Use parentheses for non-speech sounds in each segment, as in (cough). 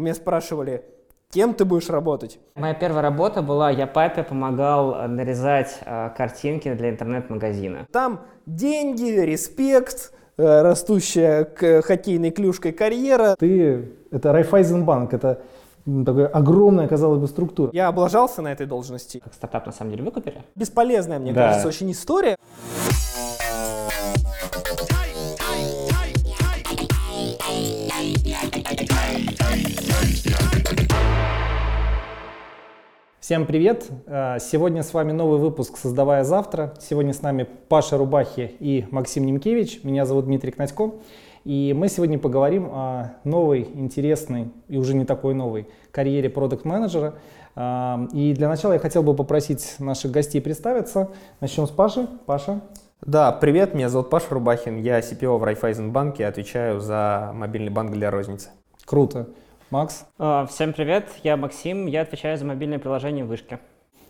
Меня спрашивали, кем ты будешь работать? Моя первая работа была, я папе помогал э, нарезать э, картинки для интернет-магазина. Там деньги, респект, э, растущая к хоккейной клюшкой карьера. Ты, это Райфайзенбанк, это такая огромная, казалось бы, структура. Я облажался на этой должности. Как стартап на самом деле выкупили. Бесполезная, мне Да. кажется, очень история. Всем привет! Э, Сегодня с вами новый выпуск «Создавая завтра». Сегодня с нами Паша Рубахи и Максим Немкевич. Меня зовут Дмитрий Князько. И мы сегодня поговорим о новой, интересной и уже не такой новой карьере продукт-менеджера. Э, И для начала я хотел бы попросить наших гостей представиться. Начнем с Паши. Паша. Да, привет, меня зовут Паша Рубахин, я CPO в Райфайзенбанке, отвечаю за мобильный банк для розницы. Круто. Макс. Э, Всем привет, я Максим, я отвечаю за мобильное приложение Вышки.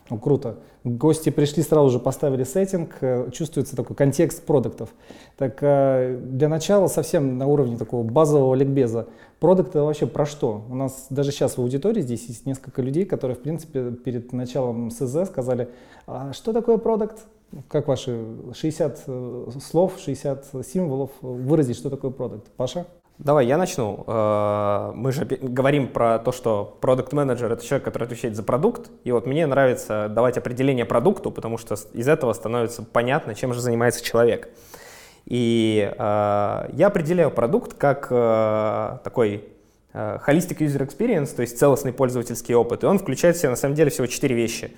Ну, круто. Гости пришли, сразу же поставили сеттинг, э, чувствуется такой контекст продуктов. Так э, для начала совсем на уровне такого базового ликбеза. Продукт это вообще про что? У нас даже сейчас в аудитории здесь есть несколько людей, которые, в принципе, перед началом СЗ сказали, а что такое продукт? Как ваши 60 э, слов, 60 символов выразить, что такое продукт? Паша? Давай, я начну. Э, Мы же говорим про то, что продукт менеджер это человек, который отвечает за продукт. И вот мне нравится давать определение продукту, потому что из этого становится понятно, чем же занимается человек. И э, я определяю продукт как э, такой holistic user experience, то есть целостный пользовательский опыт. И он включает в себя на самом деле всего четыре вещи.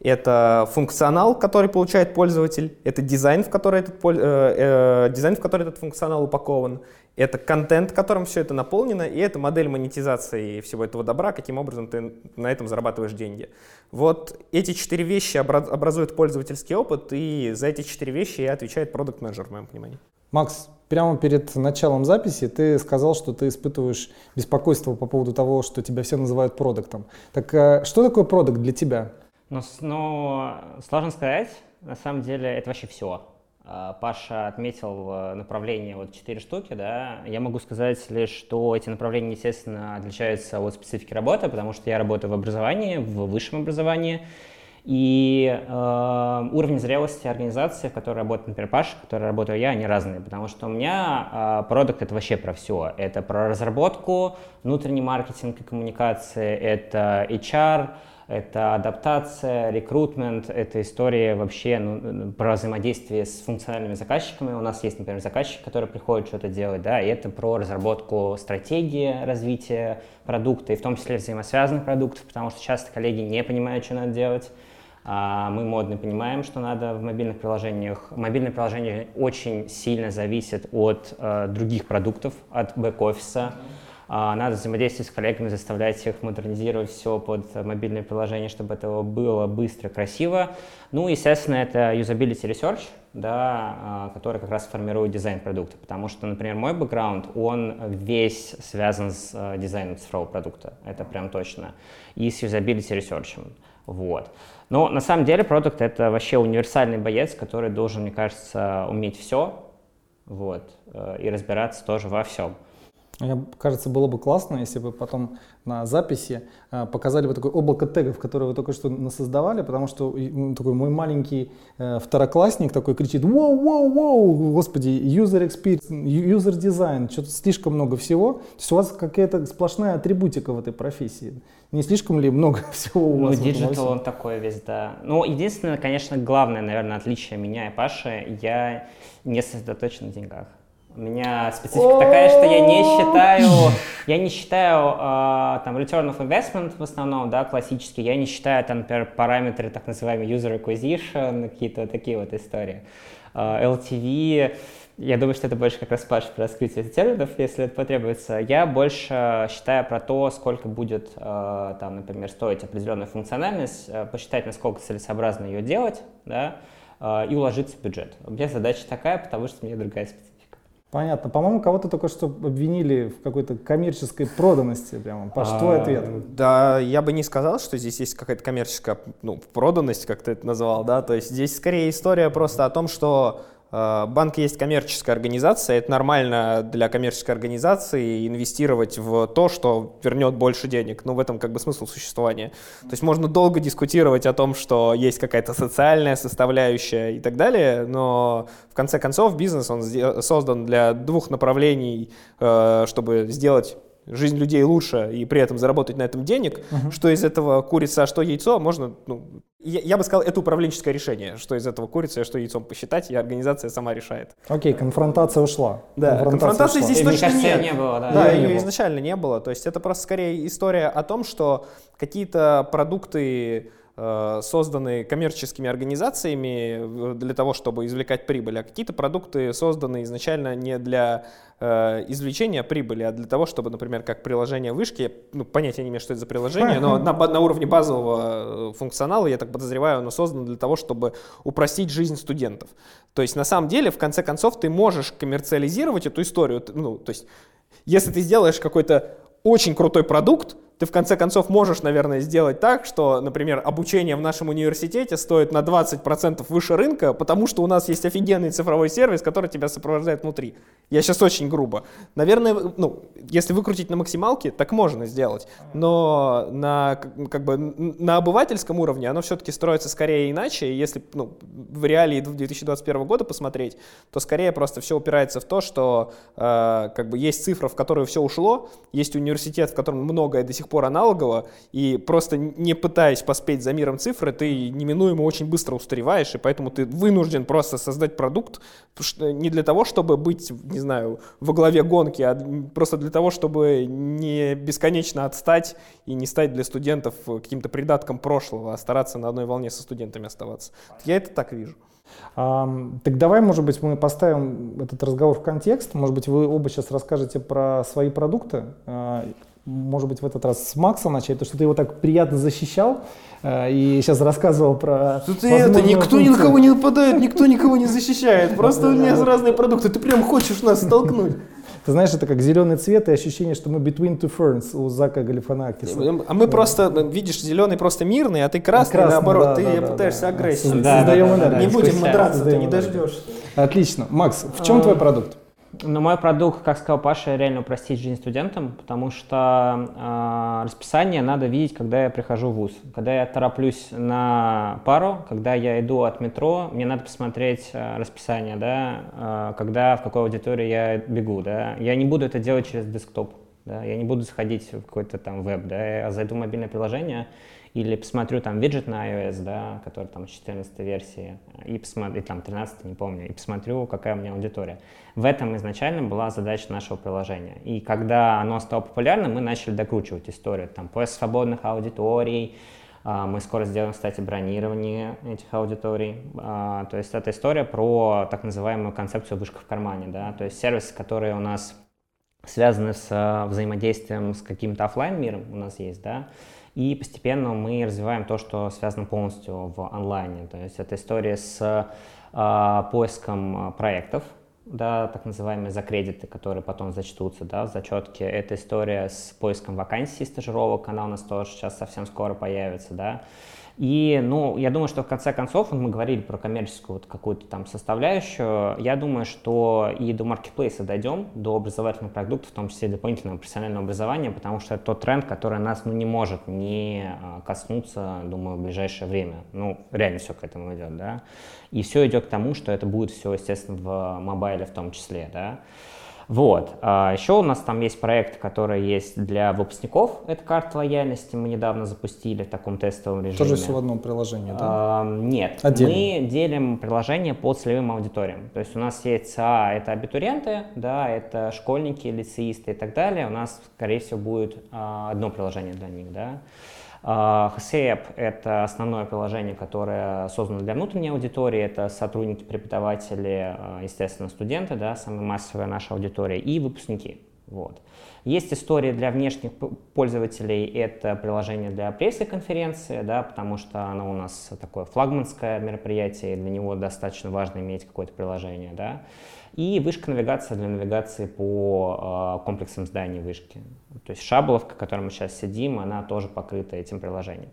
Это функционал, который получает пользователь, это дизайн, в который этот, э, э, дизайн, в который этот функционал упакован, это контент, которым все это наполнено, и это модель монетизации всего этого добра, каким образом ты на этом зарабатываешь деньги. Вот эти четыре вещи обра- образуют пользовательский опыт, и за эти четыре вещи и отвечает продукт менеджер в моем понимании. Макс, прямо перед началом записи ты сказал, что ты испытываешь беспокойство по поводу того, что тебя все называют продуктом. Так э, что такое продукт для тебя? С- но сложно сказать, на самом деле это вообще все. Паша отметил э, направление вот четыре штуки, да. Я могу сказать лишь, что эти направления, естественно, отличаются от специфики работы, потому что я работаю в образовании, в высшем образовании, и э, уровень зрелости организации, в которой работает, например, Паша, в которой работаю я, они разные, потому что у меня э, продукт это вообще про все. Это про разработку, внутренний маркетинг и коммуникации, это HR, это адаптация, рекрутмент, это история вообще ну, про взаимодействие с функциональными заказчиками. У нас есть, например, заказчик, который приходит что-то делать, да, и это про разработку стратегии развития продукта, и в том числе взаимосвязанных продуктов, потому что часто коллеги не понимают, что надо делать. А мы модно понимаем, что надо в мобильных приложениях. Мобильное приложение очень сильно зависит от э, других продуктов, от бэк-офиса. А, Надо взаимодействовать с коллегами, заставлять их модернизировать все под мобильное приложение, чтобы это было быстро, красиво. Ну, естественно, это usability research, да, а, который как раз формирует дизайн продукта. Потому что, например, мой бэкграунд, он весь связан с э, дизайном цифрового продукта. Это прям точно. И с usability research. Вот. Но на самом деле продукт это вообще универсальный боец, который должен, мне кажется, уметь все вот, э, и разбираться тоже во всем. Мне кажется, было бы классно, если бы потом на записи э, показали бы такое облако тегов, которые вы только что насоздавали, потому что такой мой маленький э, второклассник такой кричит «Воу, воу, воу, господи, user experience, user design, что-то слишком много всего». То есть у вас какая-то сплошная атрибутика в этой профессии. Не слишком ли много (laughs) всего у Ну, вас? во digital он такой весь, да. Ну, единственное, конечно, главное, наверное, отличие меня и Паши, я не сосредоточен на деньгах. У меня специфика такая, что я не считаю, я не считаю а, там return of investment в основном, да, классический, я не считаю там, например, параметры так называемый user acquisition, какие-то такие вот истории. А, LTV, я думаю, что это больше как раз Паша про раскрытие терминов, если это потребуется. Я больше считаю про то, сколько будет, э, там, например, стоить определенная функциональность, э, посчитать, насколько целесообразно ее делать, да, э, и уложиться в бюджет. У меня задача такая, потому что у меня другая специфика. Понятно. По-моему, кого-то только что обвинили в какой-то коммерческой проданности. Прямо. Паш, твой А, ответ. Да, я бы не сказал, что здесь есть какая-то коммерческая ну, проданность, как ты это назвал, да, то есть здесь скорее история просто о том, что банк есть коммерческая организация, это нормально для коммерческой организации инвестировать в то, что вернет больше денег. Ну, в этом как бы смысл существования. То есть можно долго дискутировать о том, что есть какая-то социальная составляющая и так далее, но в конце концов бизнес, он создан для двух направлений, э, чтобы сделать жизнь людей лучше и при этом заработать на этом денег, uh-huh. что из этого курица, а что яйцо, можно, ну, я, я бы сказал, это управленческое решение, что из этого курица, а что яйцом посчитать, и организация сама решает. Окей, конфронтация ушла. Да, конфронтации ушла. здесь и, точно кажется, нет. не было, да. Да, ее не изначально не было, то есть это просто скорее история о том, что какие-то продукты созданы коммерческими организациями для того, чтобы извлекать прибыль, а какие-то продукты созданы изначально не для э, извлечения прибыли, а для того, чтобы, например, как приложение вышки, ну, понятия не имею, что это за приложение, но на, на уровне базового э, функционала, я так подозреваю, оно создано для того, чтобы упростить жизнь студентов. То есть, на самом деле, в конце концов, ты можешь коммерциализировать эту историю. Ну, то есть, если ты сделаешь какой-то очень крутой продукт, ты в конце концов можешь, наверное, сделать так, что, например, обучение в нашем университете стоит на 20% выше рынка, потому что у нас есть офигенный цифровой сервис, который тебя сопровождает внутри. Я сейчас очень грубо. Наверное, ну, если выкрутить на максималке, так можно сделать. Но на, как бы, на обывательском уровне оно все-таки строится скорее иначе. Если ну, в реалии 2021 года посмотреть, то скорее просто все упирается в то, что э, как бы есть цифра, в которую все ушло, есть университет, в котором многое до сих сих пор аналогово, и просто не пытаясь поспеть за миром цифры, ты неминуемо очень быстро устареваешь, и поэтому ты вынужден просто создать продукт не для того, чтобы быть, не знаю, во главе гонки, а просто для того, чтобы не бесконечно отстать и не стать для студентов каким-то придатком прошлого, а стараться на одной волне со студентами оставаться. Я это так вижу. А, так давай, может быть, мы поставим этот разговор в контекст. Может быть, вы оба сейчас расскажете про свои продукты. Может быть, в этот раз с Макса начать, то что ты его так приятно защищал э, и сейчас рассказывал про... Тут это, никто функцию. ни на кого не нападает, никто никого не защищает, (laughs) просто у меня разные продукты, ты прям хочешь нас столкнуть. (laughs) Ты знаешь, это как зеленый цвет и ощущение, что мы between two ferns у Зака Галифанакиса. А мы просто, видишь, зеленый просто мирный, а ты красный, красный наоборот, да, ты да, пытаешься да, агрессию. Да, Создаем да, да, энергию. Не будем мы драться, ты не дождешься. Отлично. Макс, в чем а, твой продукт? Ну, мой продукт, как сказал Паша, реально упростить жизнь студентам, потому что э, расписание надо видеть, когда я прихожу в ВУЗ. Когда я тороплюсь на пару, когда я иду от метро, мне надо посмотреть э, расписание, да, э, когда, в какой аудитории я бегу, да. Я не буду это делать через десктоп, да, я не буду заходить в какой-то там веб, да, я зайду в мобильное приложение, или посмотрю там виджет на iOS, да, который там 14 версии, и посмотрю, там 13, не помню, и посмотрю, какая у меня аудитория. В этом изначально была задача нашего приложения. И когда оно стало популярным, мы начали докручивать историю. Там поиск свободных аудиторий, а, мы скоро сделаем, кстати, бронирование этих аудиторий. А, то есть это история про так называемую концепцию вышка в кармане. Да? То есть сервисы, которые у нас связаны с а, взаимодействием с каким-то офлайн миром у нас есть, да, и постепенно мы развиваем то, что связано полностью в онлайне. То есть это история с э, поиском проектов, да, так называемые закредиты, которые потом зачтутся да, в зачетке. Это история с поиском вакансий, стажировок, она у нас тоже сейчас совсем скоро появится. Да. И, ну, я думаю, что в конце концов, мы говорили про коммерческую вот какую-то там составляющую, я думаю, что и до маркетплейса дойдем, до образовательных продуктов, в том числе дополнительного профессионального образования, потому что это тот тренд, который нас, ну, не может не а, коснуться, думаю, в ближайшее время. Ну, реально все к этому идет, да. И все идет к тому, что это будет все, естественно, в мобайле в том числе, да. Вот. А еще у нас там есть проект, который есть для выпускников. Это карта лояльности. Мы недавно запустили в таком тестовом режиме. Тоже все в одном приложении, да? А, нет. Отдельно. Мы делим приложение по целевым аудиториям. То есть у нас есть ЦА, это абитуриенты, да, это школьники, лицеисты и так далее. У нас, скорее всего, будет а, одно приложение для них, да. HCAP — это основное приложение, которое создано для внутренней аудитории. Это сотрудники, преподаватели, а, естественно, студенты, да, самая массовая наша аудитория, и выпускники. Вот. Есть истории для внешних пользователей, это приложение для пресс-конференции, да, потому что оно у нас такое флагманское мероприятие, и для него достаточно важно иметь какое-то приложение. Да. И вышка навигация для навигации по э, комплексам зданий вышки. То есть шабловка, в которой мы сейчас сидим, она тоже покрыта этим приложением.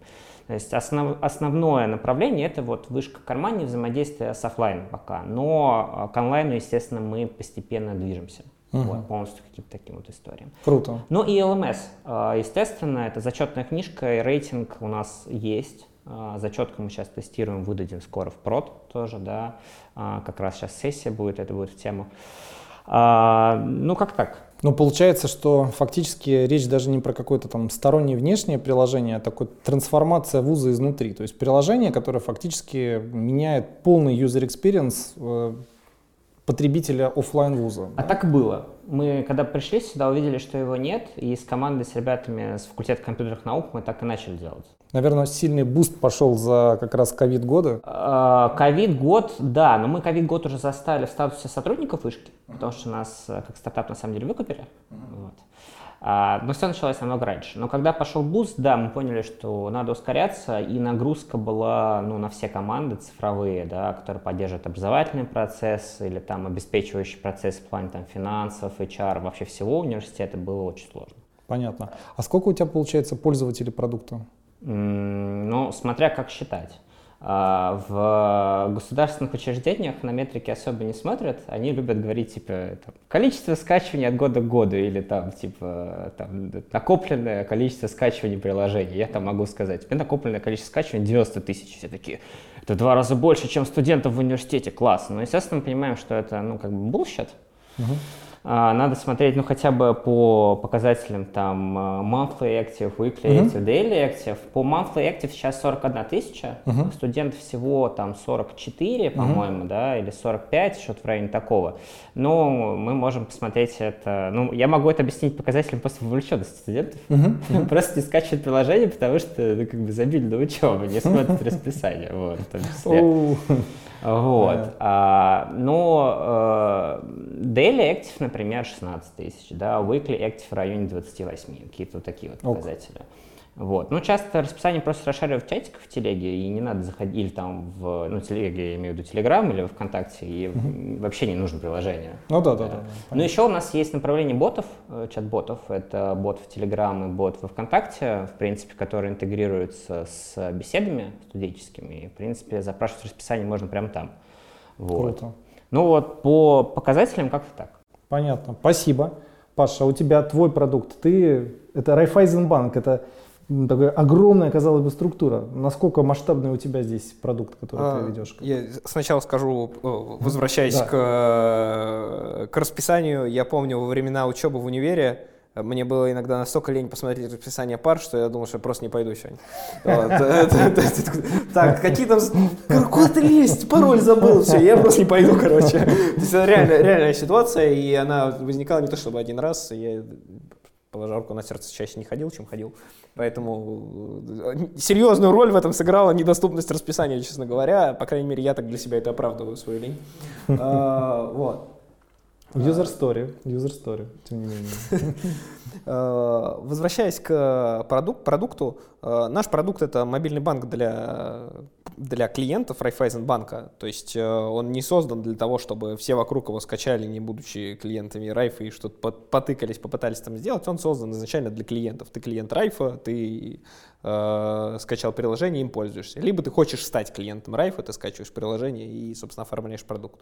То есть основ, основное направление это вот вышка в кармане взаимодействие с офлайном пока. Но к онлайну, естественно, мы постепенно движемся. Угу. Вот, полностью каким-то таким вот историям. Круто. Ну и LMS, а, естественно, это зачетная книжка, и рейтинг у нас есть. А, зачетку мы сейчас тестируем, выдадим скоро в прод тоже, да. А, как раз сейчас сессия будет, это будет в тему. Ну, как так? Ну, получается, что фактически речь даже не про какое-то там стороннее внешнее приложение, а такой трансформация вуза изнутри. То есть приложение, которое фактически меняет полный user experience э, потребителя офлайн вуза. А так и было. Мы, когда пришли сюда, увидели, что его нет, и с командой, с ребятами с факультета компьютерных наук мы так и начали делать. Наверное, сильный boost пошел за как раз ковид года. А, ковид год, да, но мы ковид год уже застали в статусе сотрудников вышки, потому что нас э, как стартап на самом деле выкупили. Вот. А, но все началось намного раньше. Но когда пошел boost, да, мы поняли, что надо ускоряться, и нагрузка была ну, на все команды цифровые, да, которые поддерживают образовательный процесс или там обеспечивающий процесс в плане там, финансов, HR, вообще всего университета было очень сложно. Понятно. А сколько у тебя получается пользователей продукта? Ну, смотря как считать. А, в государственных учреждениях на метрики особо не смотрят, они любят говорить, типа, там, количество скачиваний от года к году, или там, типа, там, накопленное количество скачиваний приложений. Я там могу сказать, тебе накопленное количество скачиваний 90 тысяч, все такие, это два раза больше, чем студентов в университете, класс. Но, естественно, мы понимаем, что это, ну, как бы, bullshit. Uh-huh. А, надо смотреть, ну, хотя бы по показателям там э, monthly active, weekly active, uh-huh. daily active. По monthly active сейчас 41 тысяча, uh-huh. студентов всего там 44, uh-huh. по-моему, да, или 45, что-то в районе такого. Но мы можем посмотреть это, ну, я могу это объяснить показателем просто вовлеченности студентов. Uh-huh. (laughs) Просто не скачивают приложение, потому что, ну, как бы забили на учебу, не смотрят расписание, вот, в том числе. Вот. Yeah. А, но э, daily active, например, 16 тысяч, да, weekly active в районе 28, какие-то вот такие вот показатели. Okay. Вот. Ну, часто расписание просто расшаривают в чатиках в телеге, и не надо заходить, или там в, ну, телеге, я имею в виду Телеграм или ВКонтакте, и mm-hmm. вообще не нужно приложение. Ну да, да, да. да Но еще у нас есть направление ботов, э, чат-ботов, это бот в Телеграм и бот во ВКонтакте, в принципе, который интегрируется с беседами студенческими, и, в принципе, запрашивать расписание можно прямо там. Вот. Круто. Ну вот, по показателям как-то так. Понятно, спасибо. Паша, у тебя твой продукт, ты, это Райфайзенбанк, это такая огромная, казалось бы, структура. Насколько масштабный у тебя здесь продукт, который а, ты ведешь? Я сначала скажу, возвращаясь да. к, э, к расписанию, я помню во времена учебы в универе, мне было иногда настолько лень посмотреть расписание пар, что я думал, что я просто не пойду сегодня. (laughs) Так, какие там... Куда ты лезть? Пароль забыл. Все, я просто не пойду, короче. То есть это реальная ситуация, и она возникала не то чтобы один раз, я положа руку на сердце, чаще не ходил, чем ходил. Поэтому э, серьезную роль в этом сыграла недоступность расписания, честно говоря. По крайней мере, я так для себя это оправдываю, свою лень. (laughs) А, вот. User story, user story, тем не менее. (laughs) А, возвращаясь к продукту, а, наш продукт это мобильный банк для для клиентов Райфайзенбанка. То есть э, он не создан для того, чтобы все вокруг его скачали, не будучи клиентами Райфа, и что-то потыкались, попытались там сделать. Он создан изначально для клиентов. Ты клиент Райфа, ты э, скачал приложение, им пользуешься. Либо ты хочешь стать клиентом Райфа, ты скачиваешь приложение и, собственно, оформляешь продукт.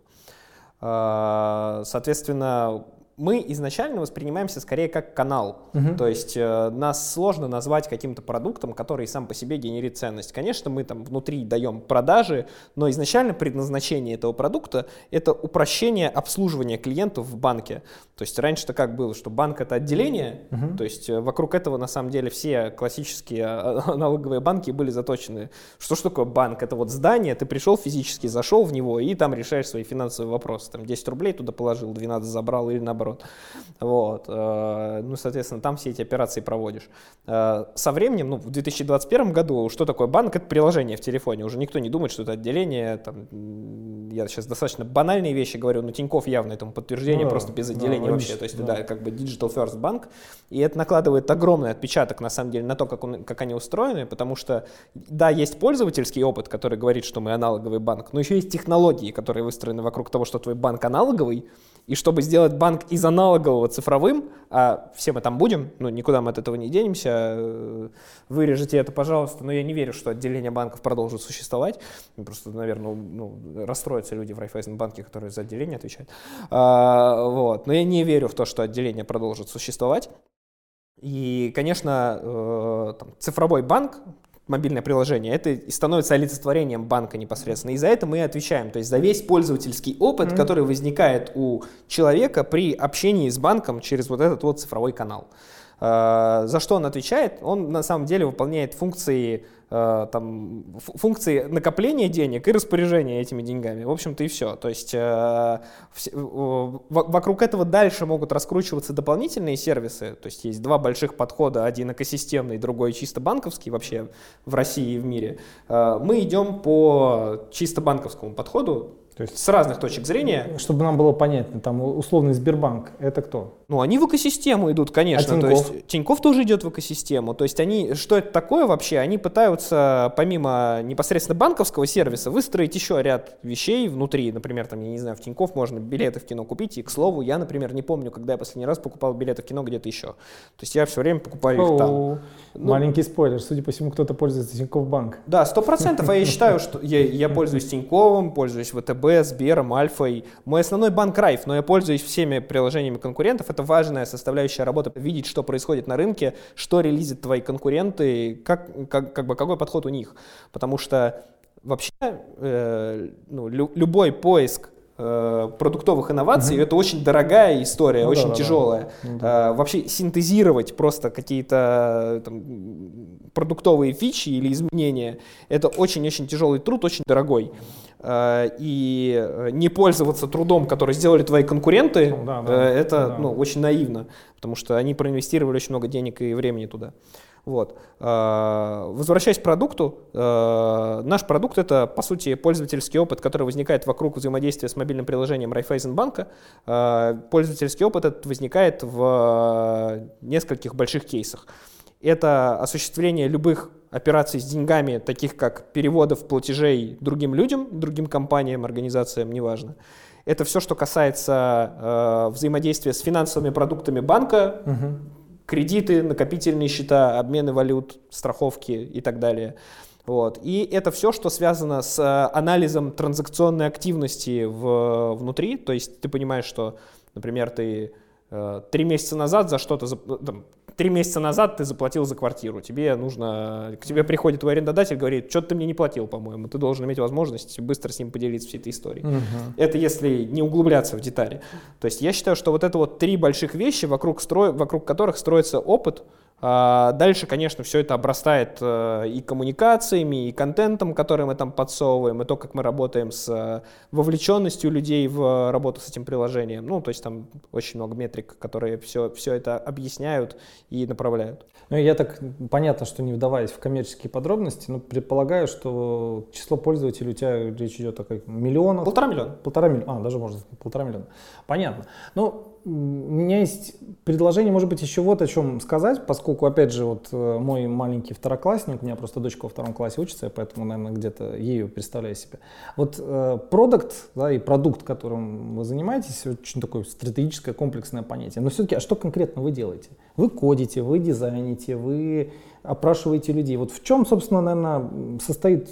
Э, соответственно, мы изначально воспринимаемся скорее как канал. Uh-huh. То есть э, нас сложно назвать каким-то продуктом, который сам по себе генерит ценность. Конечно, мы там внутри даем продажи, но изначально предназначение этого продукта — это упрощение обслуживания клиентов в банке. То есть раньше-то как было, что банк — это отделение, uh-huh. то есть э, вокруг этого на самом деле все классические а, налоговые банки были заточены. Что ж такое банк? Это вот здание, ты пришел физически, зашел в него и там решаешь свои финансовые вопросы. Там 10 рублей туда положил, 12 забрал или наоборот наоборот. Вот. Э, ну, соответственно, там все эти операции проводишь. Э, со временем, ну, в 2021 году, что такое банк? Это приложение в телефоне. Уже никто не думает, что это отделение. Там, я сейчас достаточно банальные вещи говорю, но Тиньков явно этому подтверждение, ну, просто без отделения да, вообще. То есть, да. да, как бы digital first банк. И это накладывает огромный отпечаток, на самом деле, на то, как, он, как они устроены, потому что, да, есть пользовательский опыт, который говорит, что мы аналоговый банк, но еще есть технологии, которые выстроены вокруг того, что твой банк аналоговый, и чтобы сделать банк из аналогового цифровым, а все мы там будем, ну никуда мы от этого не денемся, э, вырежете это, пожалуйста, но я не верю, что отделение банков продолжит существовать. Просто, наверное, ну, расстроятся люди в Райфайзенбанке, которые за отделение отвечают. А, вот. Но я не верю в то, что отделение продолжит существовать. И, конечно, э, там, цифровой банк, мобильное приложение, это и становится олицетворением банка непосредственно. И за это мы и отвечаем. То есть за весь пользовательский опыт, mm-hmm. который возникает у человека при общении с банком через вот этот вот цифровой канал. Э, за что он отвечает? Он на самом деле выполняет функции там, функции накопления денег и распоряжения этими деньгами. В общем-то и все. То есть э, вокруг этого дальше могут раскручиваться дополнительные сервисы. То есть есть два больших подхода, один экосистемный, другой чисто банковский вообще в России и в мире. Э, мы идем по чисто банковскому подходу, то есть с разных точек зрения. Чтобы нам было понятно, там условный Сбербанк, это кто? Ну, они в экосистему идут, конечно. А Тиньков? То есть Тиньков тоже идет в экосистему. То есть они, что это такое вообще? Они пытаются, помимо непосредственно банковского сервиса, выстроить еще ряд вещей внутри. Например, там, я не знаю, в Тиньков можно билеты в кино купить. И, к слову, я, например, не помню, когда я последний раз покупал билеты в кино где-то еще. То есть я все время покупаю их там. Ну, Маленький спойлер, судя по всему, кто-то пользуется Тинькофф Банк. Да, сто процентов. А я считаю, что я, я пользуюсь Тиньковым, пользуюсь ВТБ, Сбером, Альфой. Мой основной банк Райф, но я пользуюсь всеми приложениями конкурентов. Это важная составляющая работы, видеть, что происходит на рынке, что релизят твои конкуренты, как, как, как бы, какой подход у них. Потому что вообще э, ну, лю, любой поиск продуктовых инноваций, угу. это очень дорогая история, ну, очень да, тяжелая. Да, да. вообще синтезировать просто какие-то там, продуктовые фичи или изменения, это очень-очень тяжелый труд, очень дорогой. Э, и не пользоваться трудом, который сделали твои конкуренты, ну, да, да, это да. Ну, очень наивно, потому что они проинвестировали очень много денег и времени туда. Вот. А, возвращаясь к продукту, а, наш продукт это, по сути, пользовательский опыт, который возникает вокруг взаимодействия с мобильным приложением Райфайзенбанка. А, пользовательский опыт этот возникает в нескольких больших кейсах. Это осуществление любых операций с деньгами, таких как переводов платежей другим людям, другим компаниям, организациям, неважно. Это все, что касается э, взаимодействия с финансовыми продуктами банка, угу кредиты, накопительные счета, обмены валют, страховки и так далее. Вот. И это все, что связано с э, анализом транзакционной активности в, внутри. То есть ты понимаешь, что, например, ты э, три месяца назад за что-то, три месяца назад ты заплатил за квартиру, тебе нужно, к тебе приходит твой арендодатель, говорит, что ты мне не платил, по-моему, ты должен иметь возможность быстро с ним поделиться всей этой историей. Угу. Это если не углубляться в детали. То есть я считаю, что вот это вот три больших вещи, вокруг, стро... вокруг которых строится опыт, дальше, конечно, все это обрастает э, и коммуникациями, и контентом, который мы там подсовываем, и то, как мы работаем с э, вовлеченностью людей в работу с этим приложением. Ну, то есть там очень много метрик, которые все, все это объясняют и направляют. Ну, я так, понятно, что не вдаваясь в коммерческие подробности, но предполагаю, что число пользователей у тебя речь идет о как миллионах? Полтора миллиона. Полтора миллиона, а, даже можно полтора миллиона. Понятно. Ну, у меня есть предложение, может быть, еще вот о чем сказать, поскольку, опять же, вот э, мой маленький второклассник, у меня просто дочка во втором классе учится, я поэтому, наверное, где-то ею представляю себе. Вот э, продукт, да, и продукт, которым вы занимаетесь, очень такое стратегическое, комплексное понятие. Но все-таки, а что конкретно вы делаете? Вы кодите, вы дизайните, вы опрашиваете людей. Вот в чем, собственно, наверное, состоит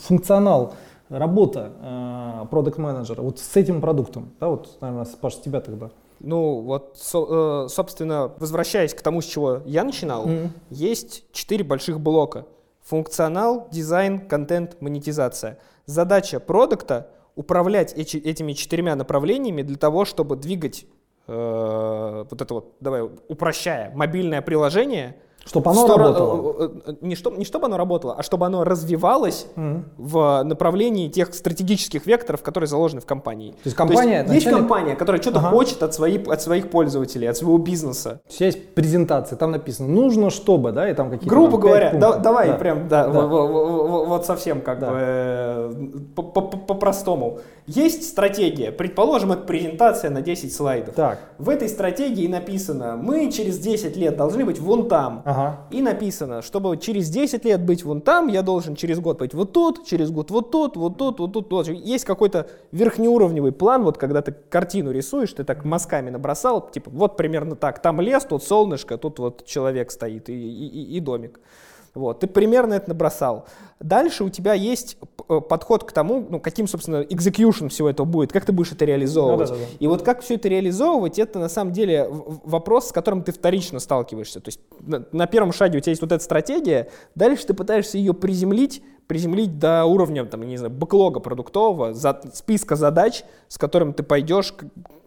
функционал работа э, продукт-менеджера вот с этим продуктом? Да, вот, наверное, Паш, с тебя тогда. Ну, вот, со, э, собственно, возвращаясь к тому, с чего я начинал, mm-hmm. есть четыре больших блока. Функционал, дизайн, контент, монетизация. Задача продукта — управлять эти, этими четырьмя направлениями для того, чтобы двигать э, вот это вот, давай, упрощая, мобильное приложение Чтобы оно Сторону- работало. э, э, Не, чтоб- не чтобы оно работало, а чтобы оно развивалось Мгм. в направлении тех стратегических векторов, которые заложены в компании. есть компания, есть начальник- компания, которая что-то Ага. хочет от, своих, от своих пользователей, от своего бизнеса. Тебя есть презентация, там написано «нужно, чтобы», да, и там какие-то Грубо там, говоря, да- давай Да. прям, да, Да. во- во- во- вот совсем как Да. бы э, по- по- по- по-простому. Есть стратегия, предположим, это презентация на 10 слайдов. Так, В этой стратегии написано, мы через 10 лет должны быть вон там. Ага. И написано, чтобы через 10 лет быть вон там, я должен через год быть вот тут, через год вот тут, вот тут, вот тут. Вот. Есть какой-то верхнеуровневый план, вот когда ты картину рисуешь, ты так мазками набросал, типа вот примерно так, там лес, тут солнышко, тут вот человек стоит и, и- и- домик. Вот, ты примерно это набросал. Дальше у тебя есть э, подход к тому, ну, каким, собственно, execution всего этого будет, как ты будешь это реализовывать. Ну да, да, да. И вот как все это реализовывать, это на самом деле вопрос, с которым ты вторично сталкиваешься. То есть на, на первом шаге у тебя есть вот эта стратегия, дальше ты пытаешься ее приземлить, приземлить до уровня, там, не знаю, бэклога продуктового, за- списка задач, с которым ты пойдешь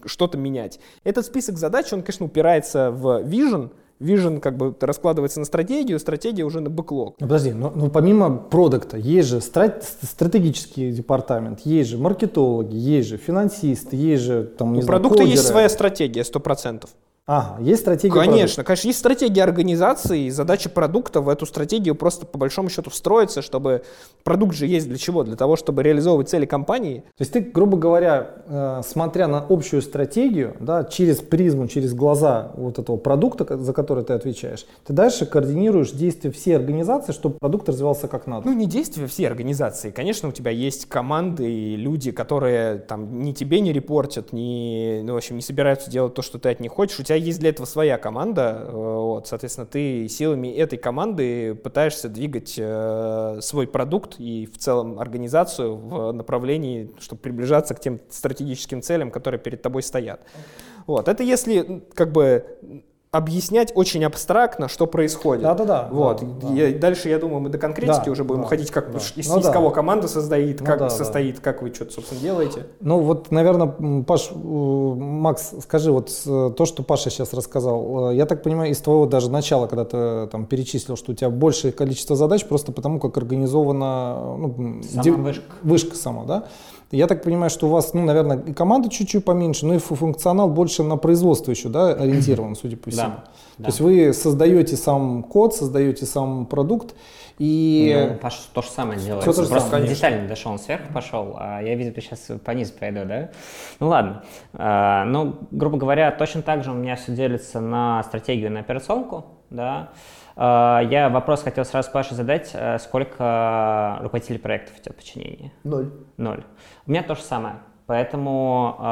что-то менять. Этот список задач, он, конечно, упирается в vision, vision как бы раскладывается на стратегию, стратегия уже на бэклог. Ну, подожди, но, но помимо продукта есть же стра- стратегический департамент, есть же маркетологи, есть же финансисты, есть же там, не У знаю, продукта есть кодеры. своя стратегия, 100%. Ага, есть стратегия Конечно, конечно, есть стратегия организации, и задача продукта в эту стратегию просто по большому счету встроиться, чтобы продукт же есть для чего? Для того, чтобы реализовывать цели компании. То есть ты, грубо говоря, э, смотря на общую стратегию, да, через призму, через глаза вот этого продукта, за который ты отвечаешь, ты дальше координируешь действия всей организации, чтобы продукт развивался как надо. Ну, не действия всей организации. Конечно, у тебя есть команды и люди, которые там ни тебе не репортят, ни, ну, в общем, не собираются делать то, что ты от них хочешь. У тебя есть для этого своя команда. э, Вот, соответственно, ты силами этой команды пытаешься двигать э, свой продукт и в целом организацию в направлении, чтобы приближаться к тем стратегическим целям, которые перед тобой стоят. Вот, это если как бы объяснять очень абстрактно, что происходит. Да-да-да, Вот. да, да. Я- дальше, я думаю, мы до конкретики Да, уже будем да, уходить, как да. из, Ну из да. кого команда состоит, Ну как да, да. состоит, как вы что-то, собственно, делаете. Ну вот, наверное, Паш, э, Макс, скажи, вот э, то, что Паша сейчас рассказал, э, я так понимаю, из твоего даже начала, когда ты там перечислил, что у тебя большее количество задач, просто потому как организована ну, Сама ди- вышка. вышка сама, да? Я так понимаю, что у вас, ну, наверное, и команда чуть-чуть поменьше, но и фу- функционал больше на производство еще, да, ориентирован, судя по всему. да. То есть вы создаете сам код, создаете сам продукт, и... Ну, Паша то же самое делает. То же Просто самое, детально дошел, он сверху пошел, а я видел, сейчас по низу пойду, да? Ну ладно. А, ну, грубо говоря, точно так же у меня все делится на стратегию на операционку, да. А, я вопрос хотел сразу Паше задать, а, сколько руководителей проектов у тебя в подчинении? Ноль. Ноль. У меня то же самое. Поэтому э,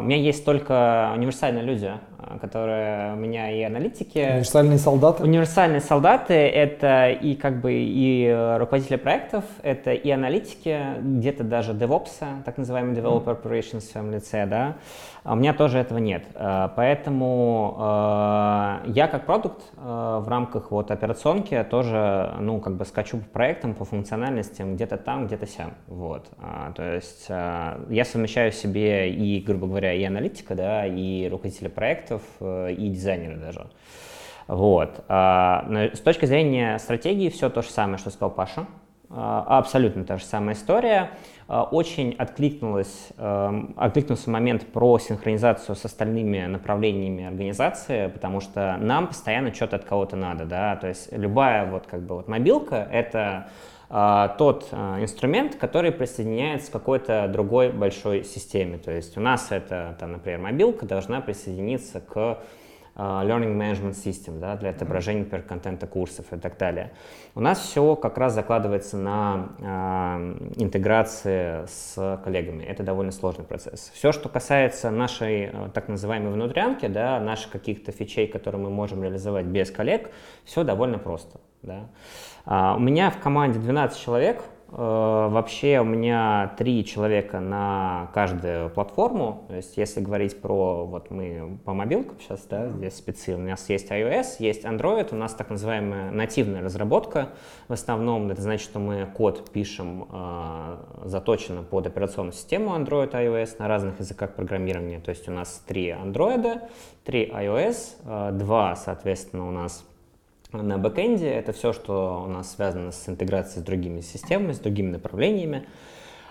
у меня есть только универсальные люди, которые у меня и аналитики. Универсальные солдаты. Универсальные солдаты — это и как бы и руководители проектов, это и аналитики, где-то даже DevOps, так называемый Developer Operations в своем лице, да. А у меня тоже этого нет. Э, Поэтому э, я как продукт в рамках вот операционки тоже, ну, как бы скачу по проектам, по функциональностям, где-то там, где-то сям. Вот. А, То есть я совмещаю в себе и, грубо говоря, и аналитика, да, и руководителя проектов, э, и дизайнера даже. Вот. А, с точки зрения стратегии все то же самое, что сказал Паша. А, Абсолютно та же самая история. А, Очень откликнулась, эм, откликнулся момент про синхронизацию с остальными направлениями организации, потому что нам постоянно что-то от кого-то надо, да, то есть любая вот как бы вот мобилка — это тот а, инструмент, который присоединяется к какой-то другой большой системе. То есть у нас это, там, например, мобилка должна присоединиться к а, Learning Management System да, для отображения, например, контента курсов и так далее. У нас все как раз закладывается на а, интеграции с коллегами. Это довольно сложный процесс. Все, что касается нашей а, так называемой внутрянки, да, наших каких-то фичей, которые мы можем реализовать без коллег, все довольно просто. Да. А, У меня в команде 12 человек. Э, Вообще у меня три человека на каждую платформу. То есть если говорить про, вот мы по мобилкам сейчас, да, здесь спецы, у нас есть iOS, есть Android, у нас так называемая нативная разработка. В основном это значит, что мы код пишем э, заточенно под операционную систему Android, iOS на разных языках программирования. То есть у нас три Android, три iOS, э, два, соответственно, у нас на бэкэнде. Это все, что у нас связано с интеграцией с другими системами, с другими направлениями.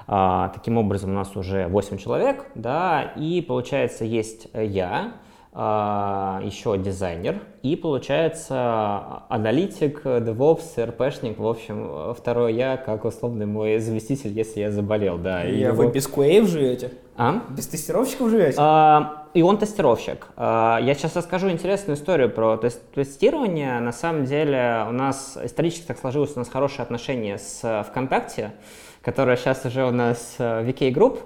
А, таким образом, у нас уже 8 человек, да, и получается есть я, а, еще дизайнер и, получается, аналитик, DevOps, RPшник, в общем, второй я, как условный мой заместитель, если я заболел, да. И, и его... вы без QA живете? А? Без тестировщиков живете? А, и он тестировщик. А, я сейчас расскажу интересную историю про тест тестирование. На самом деле у нас исторически так сложилось, у нас хорошие отношения с ВКонтакте, которая сейчас уже у нас VK Group.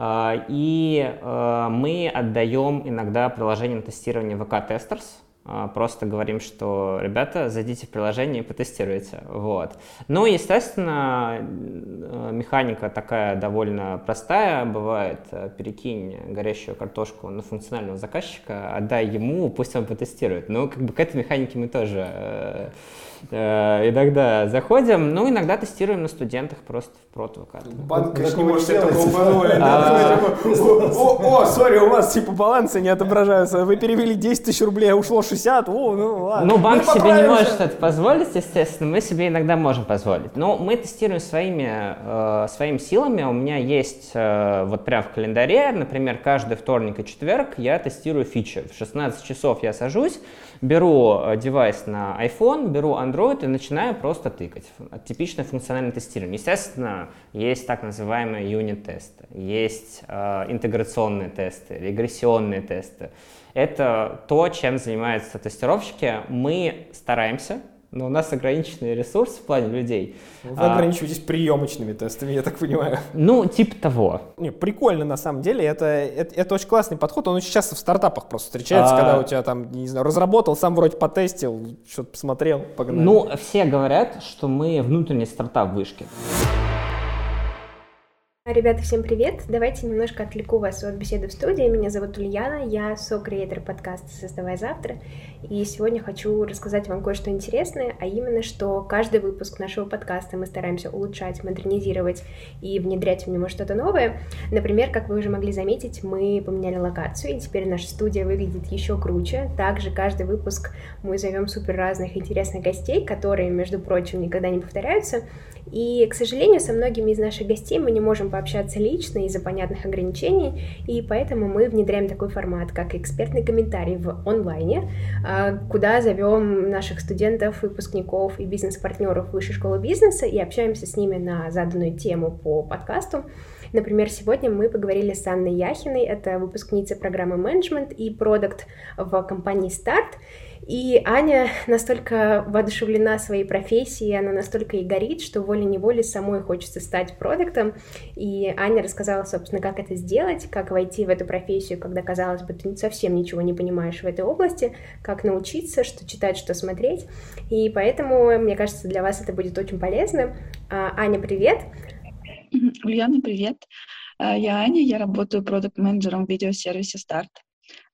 А, и а, мы отдаем иногда приложение на тестирование VK Testers, просто говорим, что, ребята, зайдите в приложение и потестируйте. Вот. Ну, естественно, механика такая довольно простая бывает. Перекинь горящую картошку на функционального заказчика, отдай ему, пусть он потестирует. Ну, как бы к этой механике мы тоже э, Э, иногда заходим, ну, иногда тестируем на студентах просто в прот выкатываем. Банк, конечно, не может себе позволить. (laughs) О, сори, у вас типа балансы не отображаются. Вы перевели 10 тысяч рублей, а ушло 60, о, ну ладно. Ну, банк себе не может это позволить, естественно, мы себе иногда можем позволить. Но мы тестируем своими, э, своими силами. У меня есть э, вот прям в календаре, например, каждый вторник и четверг я тестирую фичи. В 16 часов я сажусь, беру девайс на iPhone, беру Android и начинаю просто тыкать. Типичное функциональное тестирование. Естественно, есть так называемые юнит-тесты, есть э, интеграционные тесты, регрессионные тесты. Это то, чем занимаются тестировщики. Мы стараемся но у нас ограниченный ресурс в плане людей. Вы а, ограничиваетесь приемочными тестами, я так понимаю. Ну, типа того. Не, прикольно на самом деле, это, это, это очень классный подход, он очень часто в стартапах просто встречается, а... когда у тебя там, не знаю, разработал, сам вроде потестил, что-то посмотрел, погнали. Ну, все говорят, что мы внутренний стартап вышки. Ребята, всем привет! Давайте немножко отвлеку вас от беседы в студии. Меня зовут Ульяна, я со-креатор подкаста «Создавай завтра». И сегодня хочу рассказать вам кое-что интересное, а именно, что каждый выпуск нашего подкаста мы стараемся улучшать, модернизировать и внедрять в него что-то новое. Например, как вы уже могли заметить, мы поменяли локацию, и теперь наша студия выглядит еще круче. Также каждый выпуск мы зовем супер разных интересных гостей, которые, между прочим, никогда не повторяются. И, к сожалению, со многими из наших гостей мы не можем пообщаться лично из-за понятных ограничений, и поэтому мы внедряем такой формат, как экспертный комментарий в онлайне, а, куда зовем наших студентов, выпускников и бизнес-партнеров Высшей школы бизнеса и общаемся с ними на заданную тему по подкасту. Например, сегодня мы поговорили с Анной Яхиной, это выпускница программы менеджмент и продукт в компании Start, и Аня (laughs) настолько воодушевлена своей профессией, она настолько и горит, что волей-неволей самой хочется стать продуктом. И Аня рассказала, собственно, как это сделать, как войти в эту профессию, когда, казалось бы, ты совсем ничего не понимаешь в этой области, как научиться, что читать, что смотреть. И поэтому, мне кажется, для вас это будет очень полезно. А, Аня, привет! Ульяна, привет! А, я Аня, я работаю продукт-менеджером в видеосервисе Start.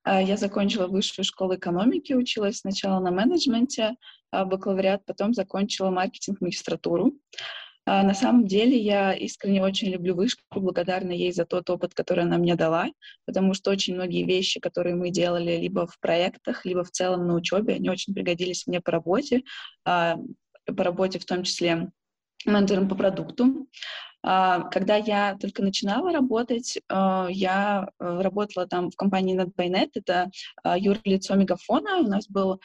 А, я закончила высшую школу экономики, училась сначала на менеджменте, а, бакалавриат, потом закончила маркетинг-магистратуру. А, на самом деле я искренне очень люблю вышку, благодарна ей за тот опыт, который она мне дала, потому что очень многие вещи, которые мы делали либо в проектах, либо в целом на учебе, они очень пригодились мне по работе, по работе в том числе менеджером по продукту. А, когда я только начинала работать, а, я э, работала там в компании NetByNet, это а, юрлицо Мегафона, у нас был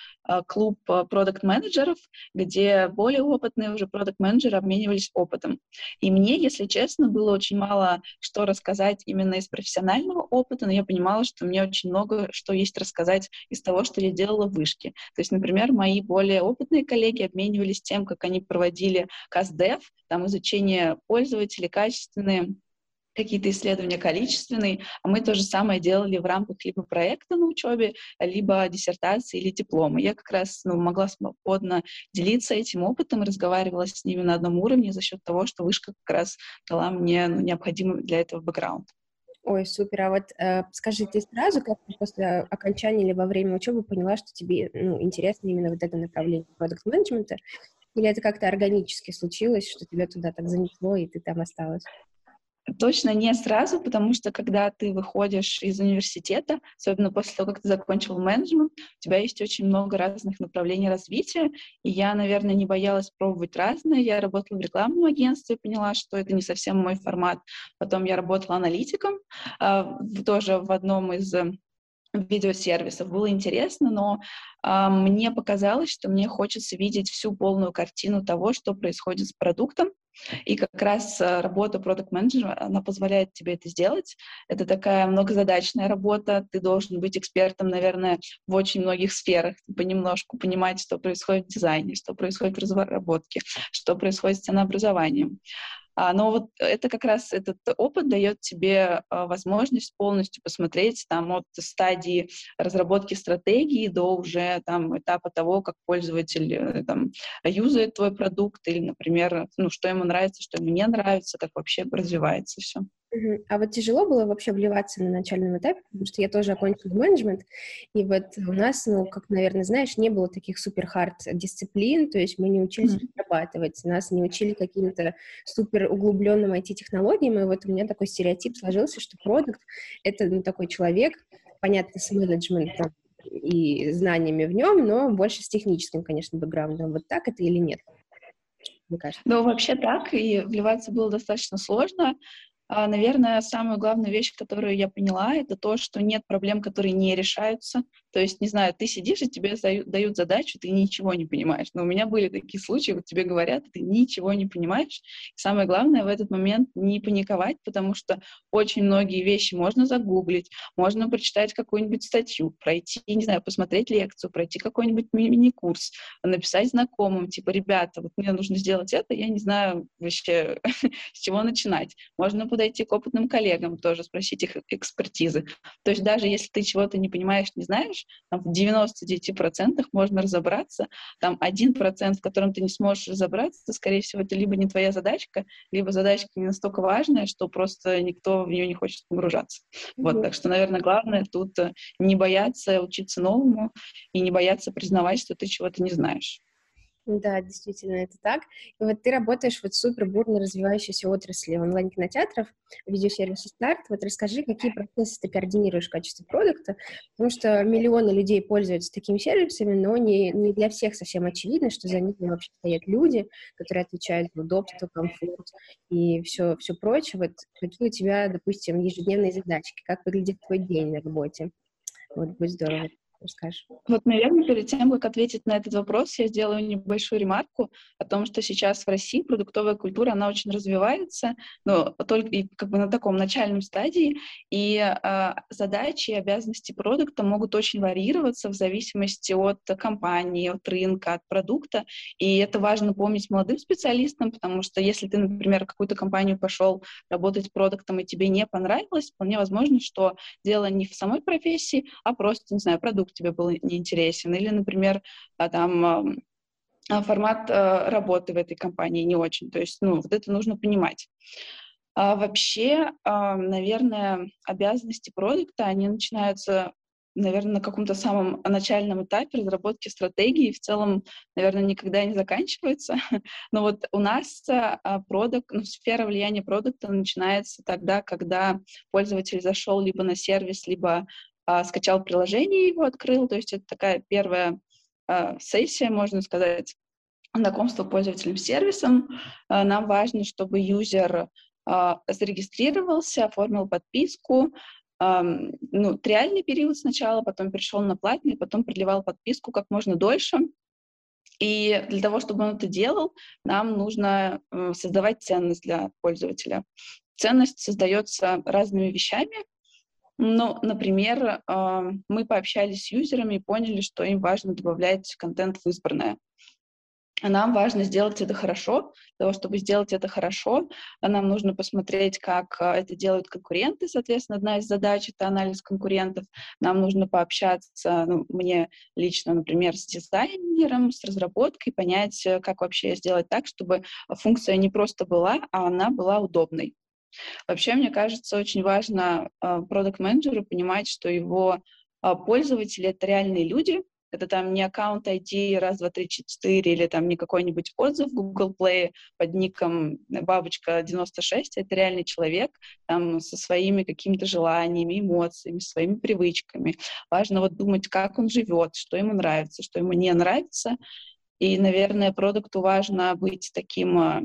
клуб продукт-менеджеров, где более опытные уже продукт-менеджеры обменивались опытом. И мне, если честно, было очень мало что рассказать именно из профессионального опыта, но я понимала, что мне очень много что есть рассказать из того, что я делала в вышке. То есть, например, мои более опытные коллеги обменивались тем, как они проводили CastDev, там изучение пользователей, качественные какие-то исследования количественные, а мы то же самое делали в рамках либо проекта на учебе, либо диссертации или диплома. Я как раз ну, могла свободно делиться этим опытом, разговаривала с ними на одном уровне за счет того, что вышка как раз дала мне ну, необходимый для этого бэкграунд. Ой, супер. А вот э, скажи, ты сразу, как после окончания или во время учебы поняла, что тебе ну, интересно именно вот это направление продукт-менеджмента, или это как-то органически случилось, что тебя туда так занесло, и ты там осталась? Точно не сразу, потому что когда ты выходишь из университета, особенно после того, как ты закончил менеджмент, у тебя есть очень много разных направлений развития, и я, наверное, не боялась пробовать разные. Я работала в рекламном агентстве, поняла, что это не совсем мой формат. Потом я работала аналитиком, а, тоже в одном из э, видеосервисов. Было интересно, но э, мне показалось, что мне хочется видеть всю полную картину того, что происходит с продуктом. И как раз э, работа продукт менеджера она позволяет тебе это сделать. Это такая многозадачная работа. Ты должен быть экспертом, наверное, в очень многих сферах, понемножку понимать, что происходит в дизайне, что происходит в разработке, что происходит с ценообразованием. А, но вот это как раз этот опыт дает тебе а, возможность полностью посмотреть там от стадии разработки стратегии до уже там этапа того, как пользователь э, там юзает твой продукт или, например, ну, что ему нравится, что ему не нравится, как вообще развивается все. А вот тяжело было вообще вливаться на начальном этапе, потому что я тоже окончила менеджмент, и вот у нас, ну, как, наверное, знаешь, не было таких супер-хард дисциплин, то есть мы не учились mm-hmm. разрабатывать, нас не учили каким-то супер углубленным IT-технологиям, и вот у меня такой стереотип сложился, что продукт — это ну, такой человек, понятно, с менеджментом и знаниями в нем, но больше с техническим, конечно, бэкграундом. Вот так это или нет? Мне кажется. Ну, вообще так, и вливаться было достаточно сложно. А, наверное, самую главную вещь, которую я поняла, это то, что нет проблем, которые не решаются. То есть, не знаю, ты сидишь, и тебе дают задачу, ты ничего не понимаешь. Но у меня были такие случаи, вот тебе говорят, ты ничего не понимаешь. И самое главное в этот момент не паниковать, потому что очень многие вещи можно загуглить, можно прочитать какую-нибудь статью, пройти, не знаю, посмотреть лекцию, пройти какой-нибудь мини-курс, написать знакомым, типа, ребята, вот мне нужно сделать это, я не знаю вообще, (laughs) с чего начинать. Можно подойти к опытным коллегам тоже, спросить их экспертизы. То есть даже если ты чего-то не понимаешь, не знаешь, там, в 99% можно разобраться, там 1%, в котором ты не сможешь разобраться, скорее всего, это либо не твоя задачка, либо задачка не настолько важная, что просто никто в нее не хочет погружаться. Mm-hmm. Вот, так что, наверное, главное тут э, не бояться учиться новому и не бояться признавать, что ты чего-то не знаешь. Да, действительно, это так. И вот ты работаешь вот в супер бурно развивающейся отрасли онлайн-кинотеатров, видеосервиса «Старт». Вот расскажи, какие процессы ты координируешь в качестве продукта, потому что миллионы людей пользуются такими сервисами, но не, не для всех совсем очевидно, что за ними вообще стоят люди, которые отвечают за удобство, комфорт и все, все прочее. Вот какие у тебя, допустим, ежедневные задачки, как выглядит твой день на работе? Вот, будет здорово расскажешь? Вот, наверное, перед тем, как ответить на этот вопрос, я сделаю небольшую ремарку о том, что сейчас в России продуктовая культура, она очень развивается, но только и как бы на таком начальном стадии, и э, задачи и обязанности продукта могут очень варьироваться в зависимости от компании, от рынка, от продукта, и это важно помнить молодым специалистам, потому что если ты, например, какую-то компанию пошел работать продуктом, и тебе не понравилось, вполне возможно, что дело не в самой профессии, а просто, не знаю, продукт тебе был неинтересен, или, например, а, там а, формат а, работы в этой компании не очень. То есть, ну, вот это нужно понимать. А вообще, наверное, обязанности продукта, они начинаются, наверное, на каком-то самом начальном этапе разработки стратегии. В целом, наверное, никогда не заканчиваются. (laughs) Но вот у нас продукт, ну, сфера влияния продукта начинается тогда, когда пользователь зашел либо на сервис, либо а, скачал приложение, его открыл, то есть это такая первая а, сессия, можно сказать, знакомства пользователем сервисом. А, нам важно, чтобы юзер зарегистрировался, оформил подписку, ну, триальный период сначала, потом перешел на платный, потом продлевал подписку как можно дольше. И для того, чтобы он это делал, нам нужно создавать ценность для пользователя. Ценность создается разными вещами. Ну, например, а, мы пообщались с юзерами и поняли, что им важно добавлять контент в избранное. Нам важно сделать это хорошо. Для того, чтобы сделать это хорошо, нам нужно посмотреть, как а, это делают конкуренты. Соответственно, одна из задач — это анализ конкурентов. Нам нужно пообщаться, ну, мне лично, например, с дизайнером, с разработкой, понять, э, как вообще сделать так, чтобы функция не просто была, а она была удобной. Вообще, мне кажется, очень важно продукт-менеджеру понимать, что его а, пользователи — это реальные люди, Это там не аккаунт ID раз, два, три, четыре или там не какой-нибудь отзыв в Google Play под ником бабочка 96. Это реальный человек там со своими какими-то желаниями, эмоциями, своими привычками. Важно вот думать, как он живет, что ему нравится, что ему не нравится. И, наверное, продукту важно быть таким а,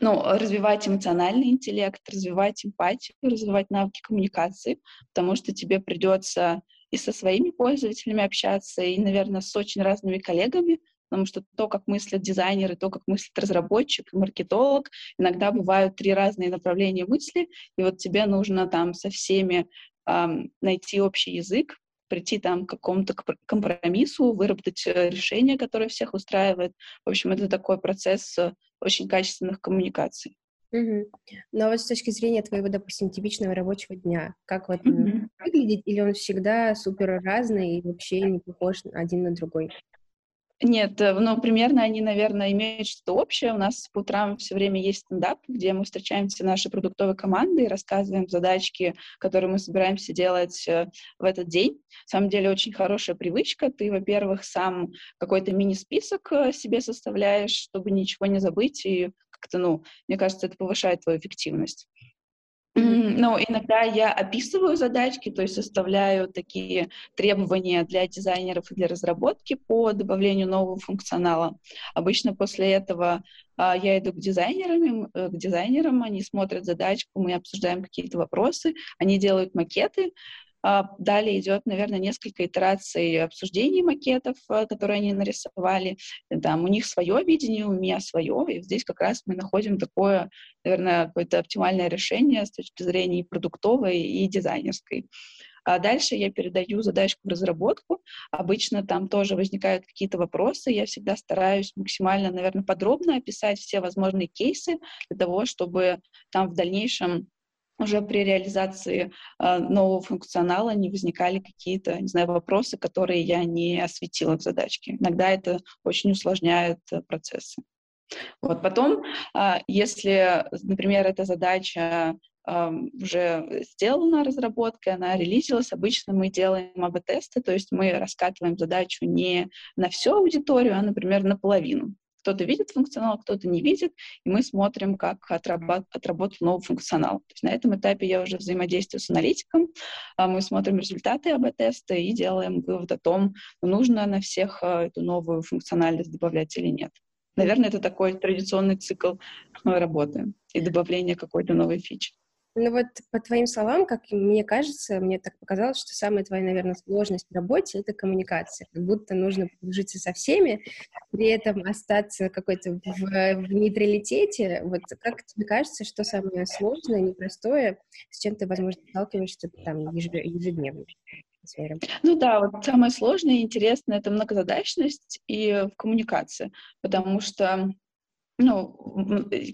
ну, развивать эмоциональный интеллект, развивать эмпатию, развивать навыки коммуникации, потому что тебе придется и со своими пользователями общаться, и, наверное, с очень разными коллегами, потому что то, как мыслят дизайнеры, то, как мыслит разработчик и маркетолог, иногда бывают три разные направления мысли, и вот тебе нужно там со всеми эм, найти общий язык, прийти там к какому-то компромиссу, выработать э, решение, которое всех устраивает. В общем, это такой процесс э, очень качественных коммуникаций. Угу. Но вот с точки зрения твоего, допустим, типичного рабочего дня, как вот он mm выглядит, или он всегда супер разный и вообще не похож один на другой? Нет, ну, примерно они, наверное, имеют что-то общее. У нас по утрам все время есть стендап, где мы встречаемся нашей продуктовой командой и рассказываем задачки, которые мы собираемся делать э, в этот день. На самом деле очень хорошая привычка. Ты, во-первых, сам какой-то мини-список э, себе составляешь, чтобы ничего не забыть, и как-то, ну, мне кажется, это повышает твою эффективность. Ну, иногда я описываю задачки, то есть составляю такие требования для дизайнеров и для разработки по добавлению нового функционала. Обычно после этого а, я иду к дизайнерам, э, к дизайнерам, они смотрят задачку, мы обсуждаем какие-то вопросы, они делают макеты, далее идет, наверное, несколько итераций обсуждений макетов, а, которые они нарисовали. Там у них свое видение, у меня свое, и здесь как раз мы находим такое, наверное, какое-то оптимальное решение с точки зрения и продуктовой, и дизайнерской. А дальше я передаю задачку в разработку. Обычно там тоже возникают какие-то вопросы. Я всегда стараюсь максимально, наверное, подробно описать все возможные кейсы для того, чтобы там в дальнейшем уже при реализации э, нового функционала не возникали какие-то, не знаю, вопросы, которые я не осветила в задачке. Иногда это очень усложняет э, процессы. Вот потом, э, если, например, эта задача уже сделана разработка, она релизилась. Обычно мы делаем АБ-тесты, то есть мы раскатываем задачу не на всю аудиторию, а, например, наполовину. Кто-то видит функционал, кто-то не видит, и мы смотрим, как отработ, отработал новый функционал. То есть на этом этапе я уже взаимодействую с аналитиком, а мы смотрим результаты АБ-теста и делаем вывод о том, нужно на всех а, эту новую функциональность добавлять или нет. Наверное, это такой традиционный цикл работы и добавление какой-то новой фичи. Ну вот по твоим словам, как мне кажется, мне так показалось, что самая твоя, наверное, сложность в работе — это коммуникация. Как будто нужно подружиться со всеми, при этом остаться какой-то в, в нейтралитете. Вот как тебе кажется, что самое сложное, непростое, с чем ты, возможно, сталкиваешься там ежедневно? Ну да, вот самое сложное и интересное — это многозадачность и коммуникация, потому что ну,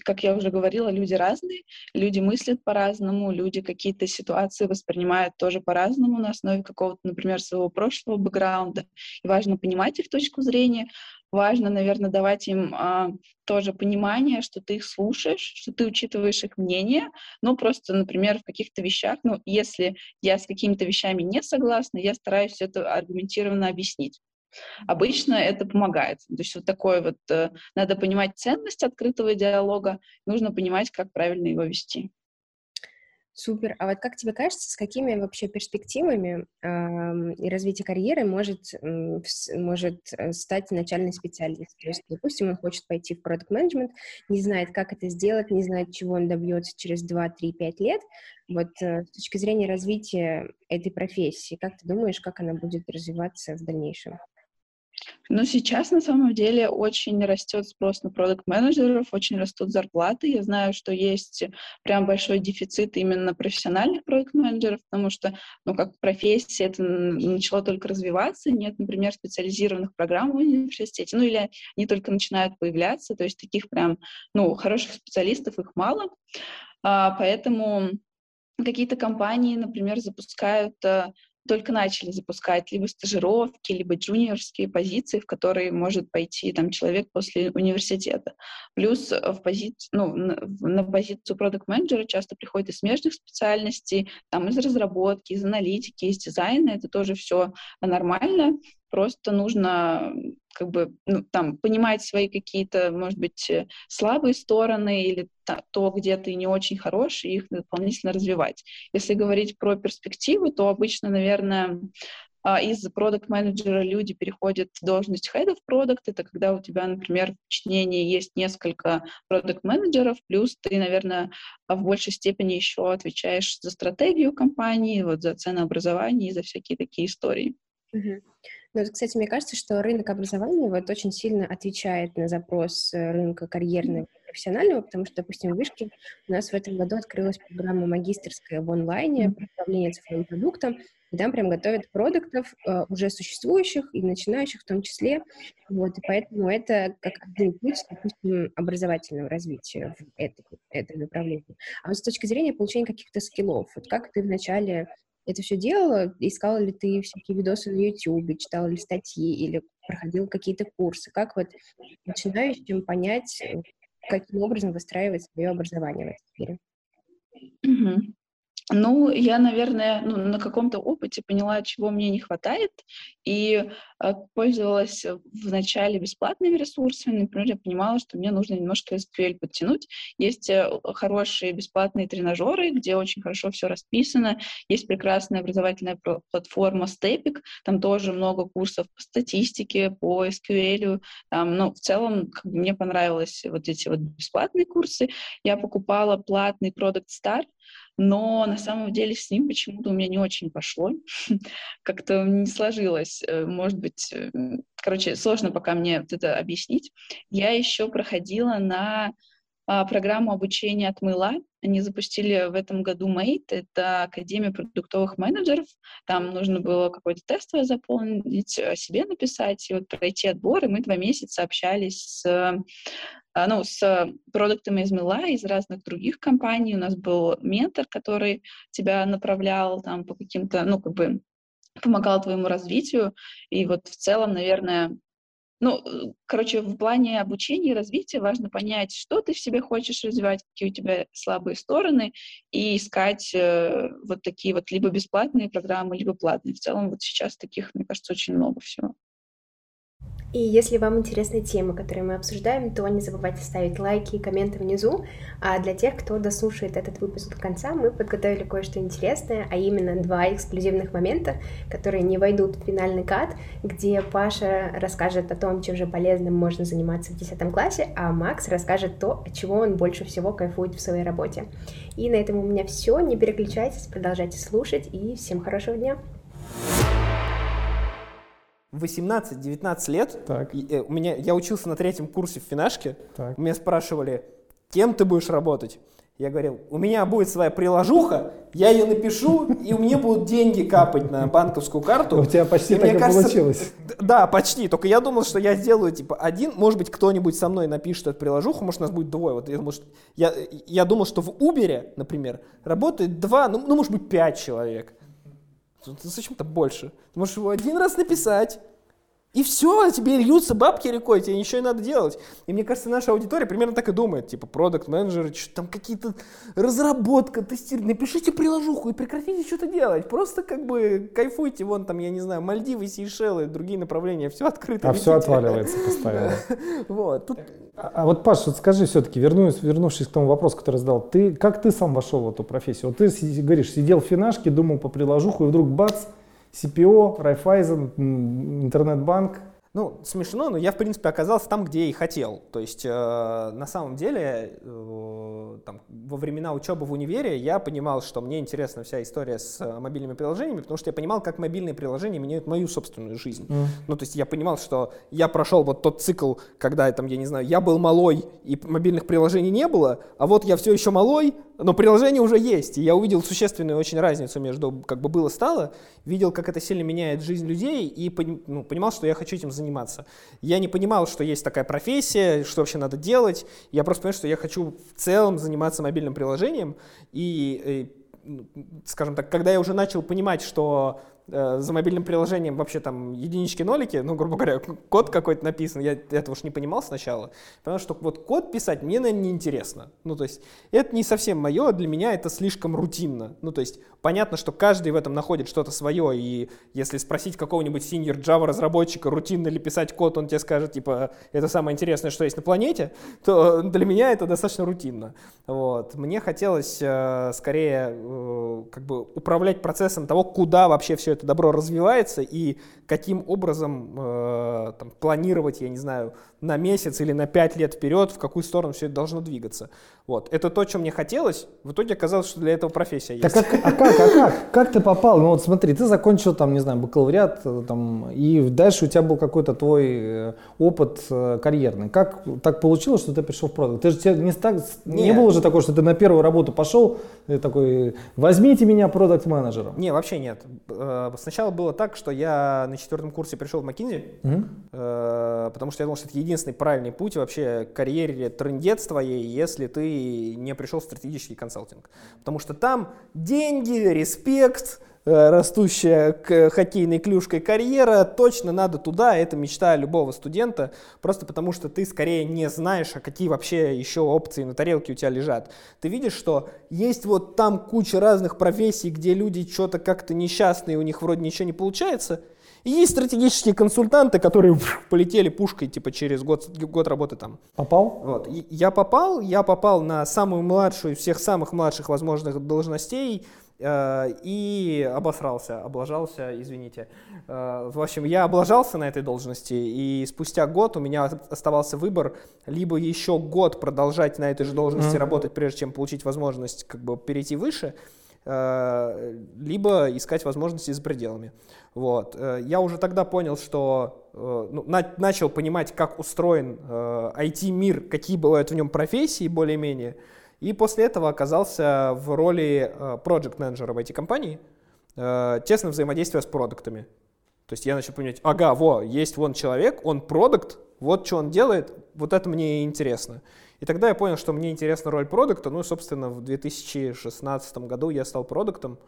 как я уже говорила, люди разные, люди мыслят по-разному, люди какие-то ситуации воспринимают тоже по-разному на основе какого-то, например, своего прошлого бэкграунда. И важно понимать их точку зрения, важно, наверное, давать им а, тоже понимание, что ты их слушаешь, что ты учитываешь их мнение. Ну, просто, например, в каких-то вещах, ну, если я с какими-то вещами не согласна, я стараюсь это аргументированно объяснить. Обычно это помогает. То есть вот такое вот, э, надо понимать ценность открытого диалога, нужно понимать, как правильно его вести. Супер. А вот как тебе кажется, с какими вообще перспективами э, и развитие карьеры может, э, может стать начальный специалист? То есть, допустим, он хочет пойти в продукт менеджмент не знает, как это сделать, не знает, чего он добьется через 2, 3, 5 лет. Вот э, с точки зрения развития этой профессии, как ты думаешь, как она будет развиваться в дальнейшем? Но сейчас на самом деле очень растет спрос на продукт-менеджеров, очень растут зарплаты. Я знаю, что есть прям большой дефицит именно профессиональных продукт-менеджеров, потому что, ну, как профессия, это начало только развиваться. Нет, например, специализированных программ в университете, ну, или они только начинают появляться, то есть таких прям, ну, хороших специалистов их мало. А, поэтому какие-то компании, например, запускают только начали запускать либо стажировки, либо джуниорские позиции, в которые может пойти там человек после университета. Плюс в пози... ну, на, позицию продукт-менеджера часто приходят из смежных специальностей, там из разработки, из аналитики, из дизайна. Это тоже все нормально. Просто нужно как бы ну, там понимать свои какие-то, может быть, э, слабые стороны или то, где ты не очень хорош, и их дополнительно развивать. Если говорить про перспективы, то обычно, наверное, а, из продукт менеджера люди переходят в должность head of product. Это когда у тебя, например, в подчинении есть несколько продукт менеджеров плюс ты, наверное, в большей степени еще отвечаешь за стратегию компании, вот за ценообразование и за всякие такие истории. Угу. Ну, вот, кстати, мне кажется, что рынок образования вот очень сильно отвечает на запрос э, рынка карьерного и профессионального, потому что, допустим, в Вышке у нас в этом году открылась программа магистрская в онлайне по управлению цифровым продуктом, и там прям готовят продуктов uh, уже существующих и начинающих в том числе. Вот, и поэтому это как один путь, допустим, образовательного развития в это, этом направлении. А вот с точки зрения получения каких-то скиллов, вот как ты вначале это все делала? Искала ли ты всякие видосы на YouTube, читала ли статьи или проходила какие-то курсы? Как вот начинающим понять, э, каким образом выстраивать свое образование в этой сфере? Mm-hmm. Ну, я, наверное, ну, на каком-то опыте поняла, чего мне не хватает, и э, пользовалась вначале бесплатными ресурсами. Например, я понимала, что мне нужно немножко SQL подтянуть. Есть э, хорошие бесплатные тренажеры, где очень хорошо все расписано. Есть прекрасная образовательная платформа Stepik, там тоже много курсов по статистике, по SQL. Там, ну, в целом, как бы мне понравились вот эти вот бесплатные курсы. Я покупала платный Product Star, но на самом деле с ним почему-то у меня не очень пошло, (laughs) как-то не сложилось, э, может быть, э, короче, сложно пока мне это объяснить. Я еще проходила на программу обучения от Мыла. Они запустили в этом году Mate, это Академия продуктовых менеджеров. Там нужно было какое-то тестовое заполнить, о себе написать и вот пройти отбор. И мы два месяца общались с а, ну, с продуктами из Мила, из разных других компаний. У нас был ментор, который тебя направлял там по каким-то, ну, как бы помогал твоему развитию. И вот в целом, наверное, ну, короче, в плане обучения и развития важно понять, что ты в себе хочешь развивать, какие у тебя слабые стороны, и искать э, вот такие вот либо бесплатные программы, либо платные. В целом вот сейчас таких, мне кажется, очень много всего. И если вам интересны темы, которые мы обсуждаем, то не забывайте ставить лайки и комменты внизу. А для тех, кто дослушает этот выпуск до конца, мы подготовили кое-что интересное, а именно два эксклюзивных момента, которые не войдут в финальный кат, где Паша расскажет о том, чем же полезным можно заниматься в 10 классе, а Макс расскажет то, от чего он больше всего кайфует в своей работе. И на этом у меня все. Не переключайтесь, продолжайте слушать и всем хорошего дня! 18-19 лет, так. И, э, у меня, я учился на третьем курсе в финашке, так. меня спрашивали, кем ты будешь работать? Я говорил, у меня будет своя приложуха, я ее напишу, и у меня будут деньги капать на банковскую карту. У тебя почти и так и кажется, получилось. Да, почти. Только я думал, что я сделаю типа один, может быть, кто-нибудь со мной напишет эту приложуху, может, нас будет двое. Вот я думал, что, я, я думал, что в Uber, например, работает два, ну, ну может быть, пять человек. Зачем-то больше. Ты можешь его один раз написать, и все, тебе льются бабки рекой, тебе ничего не надо делать. И мне кажется, наша аудитория примерно так и думает. Типа, продукт менеджеры что там какие-то разработка, тестирование. Напишите приложуху и прекратите что-то делать. Просто как бы кайфуйте, вон там, я не знаю, Мальдивы, Сейшелы, другие направления, все открыто. А все отваливается постоянно. (laughs) Вот. А, а вот, Паш, вот скажи все-таки, вернусь, вернувшись к тому вопросу, который задал, ты, как ты сам вошел в эту профессию? Вот ты говоришь, сидел в финашке, думал по приложуху, и вдруг бац, CPO, Райфайзен, интернет-банк. Ну, смешно, но я, в принципе, оказался там, где и хотел. То есть, э, на самом деле, э, там, во времена учебы в универе я понимал, что мне интересна вся история с э, мобильными приложениями, потому что я понимал, как мобильные приложения меняют мою собственную жизнь. Mm. Ну, то есть, я понимал, что я прошел вот тот цикл, когда, там, я не знаю, я был малой, и мобильных приложений не было, а вот я все еще малой, но приложение уже есть, и я увидел существенную очень разницу между как бы было-стало, видел, как это сильно меняет жизнь людей, и ну, понимал, что я хочу этим заниматься. Я не понимал, что есть такая профессия, что вообще надо делать, я просто понял, что я хочу в целом заниматься мобильным приложением, и, и ну, скажем так, когда я уже начал понимать, что э, за мобильным приложением вообще там единички-нолики, ну, грубо говоря, код какой-то написан, я этого уж не понимал сначала, потому что вот код писать мне, наверное, неинтересно. Ну, то есть это не совсем мое, для меня это слишком рутинно. Ну, то есть понятно, что каждый в этом находит что-то свое, и если спросить какого-нибудь senior Java разработчика, рутинно ли писать код, он тебе скажет, типа, это самое интересное, что есть на планете, то для меня это достаточно рутинно. Вот. Мне хотелось э, скорее э, как бы управлять процессом того, куда вообще все это добро развивается и каким образом э, там, планировать, я не знаю, на месяц или на пять лет вперед, в какую сторону все это должно двигаться. Вот. Это то, что мне хотелось. В итоге оказалось, что для этого профессия есть. Так, а, а как, а как? Как ты попал? Ну вот смотри, ты закончил там, не знаю, бакалавриат, э, там, и дальше у тебя был какой-то твой э, опыт э, карьерный. Как так получилось, что ты пришел в продукт? Ты же тебе не, так, не, не было уже такого, что ты на первую работу пошел, такой, возьмите меня продукт-менеджером. Не, вообще нет. Сначала было так, что я на четвертом курсе пришел в McKinsey, угу. потому что я думал, что это единственный правильный путь вообще к карьере трендец твоей, если ты не пришел в стратегический консалтинг. Потому что там деньги, респект, растущая к хоккейной клюшкой карьера, точно надо туда, это мечта любого студента, просто потому что ты скорее не знаешь, а какие вообще еще опции на тарелке у тебя лежат. Ты видишь, что есть вот там куча разных профессий, где люди что-то как-то несчастные, у них вроде ничего не получается, и есть стратегические консультанты, которые (laughs) полетели пушкой типа через год, год работы там. Попал? Вот. И я попал, я попал на самую младшую из всех самых младших возможных должностей, э, и обосрался, облажался, извините. Э, в общем, я облажался на этой должности, и спустя год у меня оставался выбор либо еще год продолжать на этой же должности mm-hmm. работать, прежде чем получить возможность как бы перейти выше, э, либо искать возможности за пределами. Вот. Э, я уже тогда понял, что э, ну, на, начал понимать, как устроен э, IT-мир, какие бывают в нем профессии более-менее. И после этого оказался в роли э, проект-менеджера в IT-компании, э, тесно взаимодействуя с продуктами. То есть я начал понимать, ага, во, есть вон человек, он продукт, вот что он делает, вот это мне интересно. И тогда я понял, что мне интересна роль продукта. Ну, собственно, в 2016 году я стал продуктом.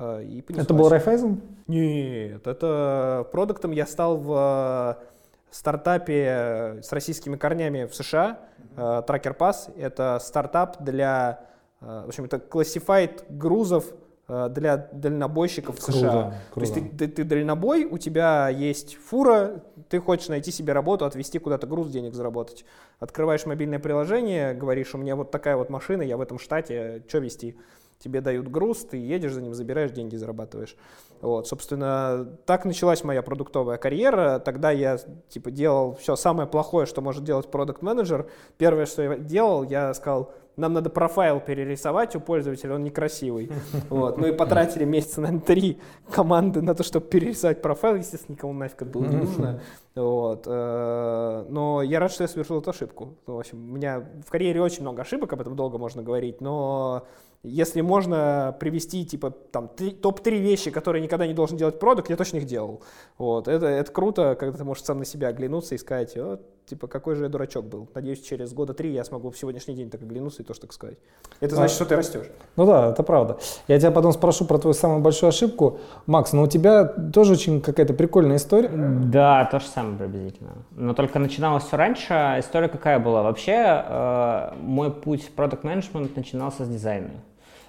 И Это был Райфайзен? Нет, это продуктом я стал в э, стартапе с российскими корнями в США, э, Tracker Pass. Это стартап для, э, в общем, это classified грузов для дальнобойщиков в США. Круто, круто. То есть ты, ты, ты дальнобой, у тебя есть фура, ты хочешь найти себе работу, отвезти куда-то груз, денег заработать. Открываешь мобильное приложение, говоришь, у меня вот такая вот машина, я в этом штате, что вести? Тебе дают груз, ты едешь за ним, забираешь деньги, зарабатываешь. Вот, собственно, так началась моя продуктовая карьера. Тогда я типа делал все самое плохое, что может делать продукт-менеджер. Первое, что я делал, я сказал, нам надо профайл перерисовать у пользователя, он некрасивый. Вот. Ну и потратили месяца, наверное, три команды на то, чтобы перерисовать профайл. Естественно, никому нафиг это было не нужно. Вот. Э, но я рад, что я совершил эту ошибку. В общем, у меня в карьере очень много ошибок, об этом долго можно говорить, но если можно привести, типа, там, топ-3 вещи, которые никогда не должен делать продукт, я точно их делал. Вот. Это, это круто, когда ты можешь сам на себя оглянуться и сказать, вот, типа, какой же я дурачок был. Надеюсь, через года три я смогу в сегодняшний день так оглянуться и тоже так сказать. Это значит, а, что ты растешь. Ну да, это правда. Я тебя потом спрошу про твою самую большую ошибку. Макс, ну у тебя тоже очень какая-то прикольная история. Да, то же самое приблизительно. Но только начиналось все раньше. История какая была? Вообще, э, мой путь в продукт менеджмент начинался с дизайна.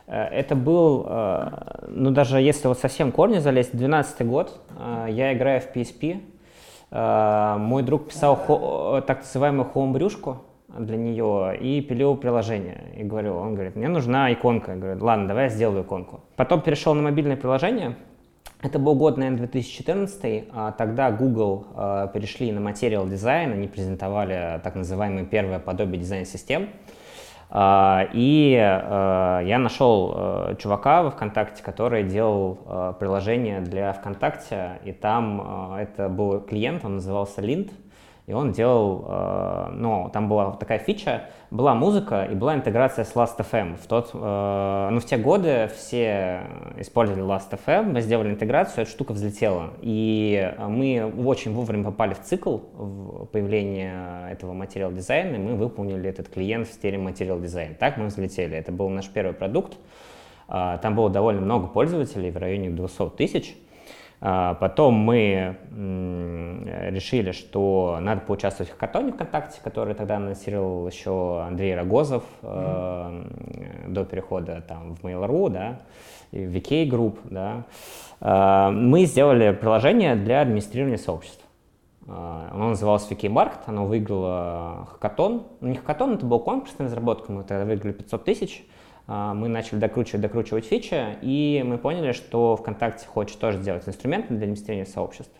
Э, это был, э, ну даже если вот совсем корни залезть, 12 год, э, я играю в PSP. Мой друг писал так называемую хоумбрюшку для нее и пилил приложение. И говорю, он говорит, мне нужна иконка. Я говорю, ладно, давай я сделаю иконку. Потом перешел на мобильное приложение. Это был год, наверное, 2014. А тогда Google перешли на материал дизайн, они презентовали так называемые первые подобие дизайн-систем. И э, я нашел э, чувака во ВКонтакте, который делал э, приложение для ВКонтакте, и там это был клиент, он назывался Lint, и он делал, э, ну, там была такая фича, была музыка и была интеграция с Last.fm. В, тот, э, ну, в те годы все использовали Last.fm, мы сделали интеграцию, эта штука взлетела. И мы очень вовремя попали в цикл в появления этого материал дизайна, и мы выполнили этот клиент в стиле материал дизайн. Так мы взлетели. Это был наш первый продукт. Э, там было довольно много пользователей, в районе 200 тысяч. А, потом мы решили, что надо поучаствовать в хакатоне ВКонтакте, который тогда анонсировал еще Андрей Рогозов mm-hmm. до перехода там, в Mail.ru, да, в VK Group. Да. А, мы сделали приложение для администрирования сообществ. Оно называлось VK Market, оно выиграло хакатон. Ну, не хакатон, это был конкурс на разработку, мы тогда выиграли 500 тысяч. А, мы начали докручивать, докручивать фичи, и мы поняли, что ВКонтакте хочет тоже сделать инструменты для администрирования сообществ.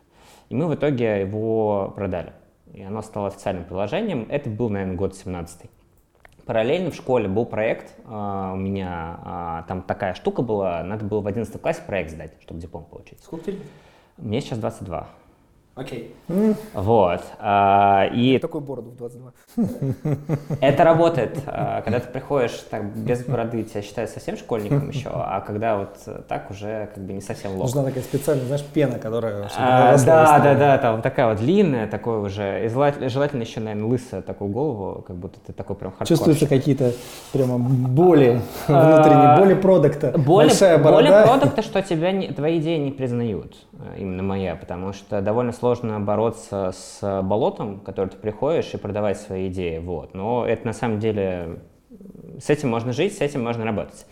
И мы в итоге его продали. И оно стало официальным приложением. Это был, наверное, год 17 Параллельно в школе был проект, uh, у меня uh, там такая штука была, надо было в 11 классе проект сдать, чтобы диплом получить. Сколько тебе? Мне сейчас 22. Окей. Okay. Вот. А, и... Такой бороду в 22. (laughs) Это работает. А, когда ты приходишь так без бороды, тебя считают совсем школьником еще, а когда вот так уже как бы не совсем лох. Нужна такая специальная, знаешь, пена, которая... А, да, да, да, там такая вот длинная, такой уже, и желательно еще, наверное, лысая такую голову, как будто ты такой прям хардкор. Чувствуются какие-то прямо боли (laughs) внутренние, боли продукта. Боли, боли продукта, что тебя твои идеи не признают, э, именно моя, потому что довольно сложно бороться с болотом, в которое ты приходишь, и продавать свои идеи. Вот. Но это на самом деле... С этим можно жить, с этим можно работать.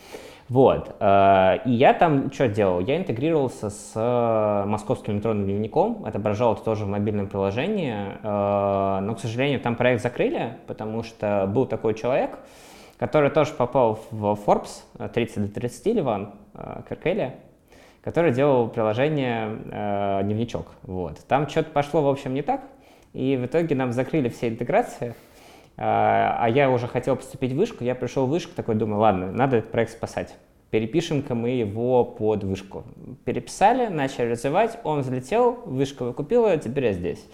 Вот. Э, и я там что делал? Я интегрировался с э, московским электронным дневником, отображал это тоже в мобильном приложении, э, но, к сожалению, там проект закрыли, потому что был такой человек, который тоже попал в Forbes 30 до 30 Ливан Керкеля, который делал приложение э, «Дневничок». Вот. Там что-то пошло, в общем, не так, и в итоге нам закрыли все интеграции, э, а я уже хотел поступить в вышку, я пришел в вышку, такой думаю, ладно, надо этот проект спасать. Перепишем-ка мы его под вышку. Переписали, начали развивать, он взлетел, вышка выкупила, теперь я здесь.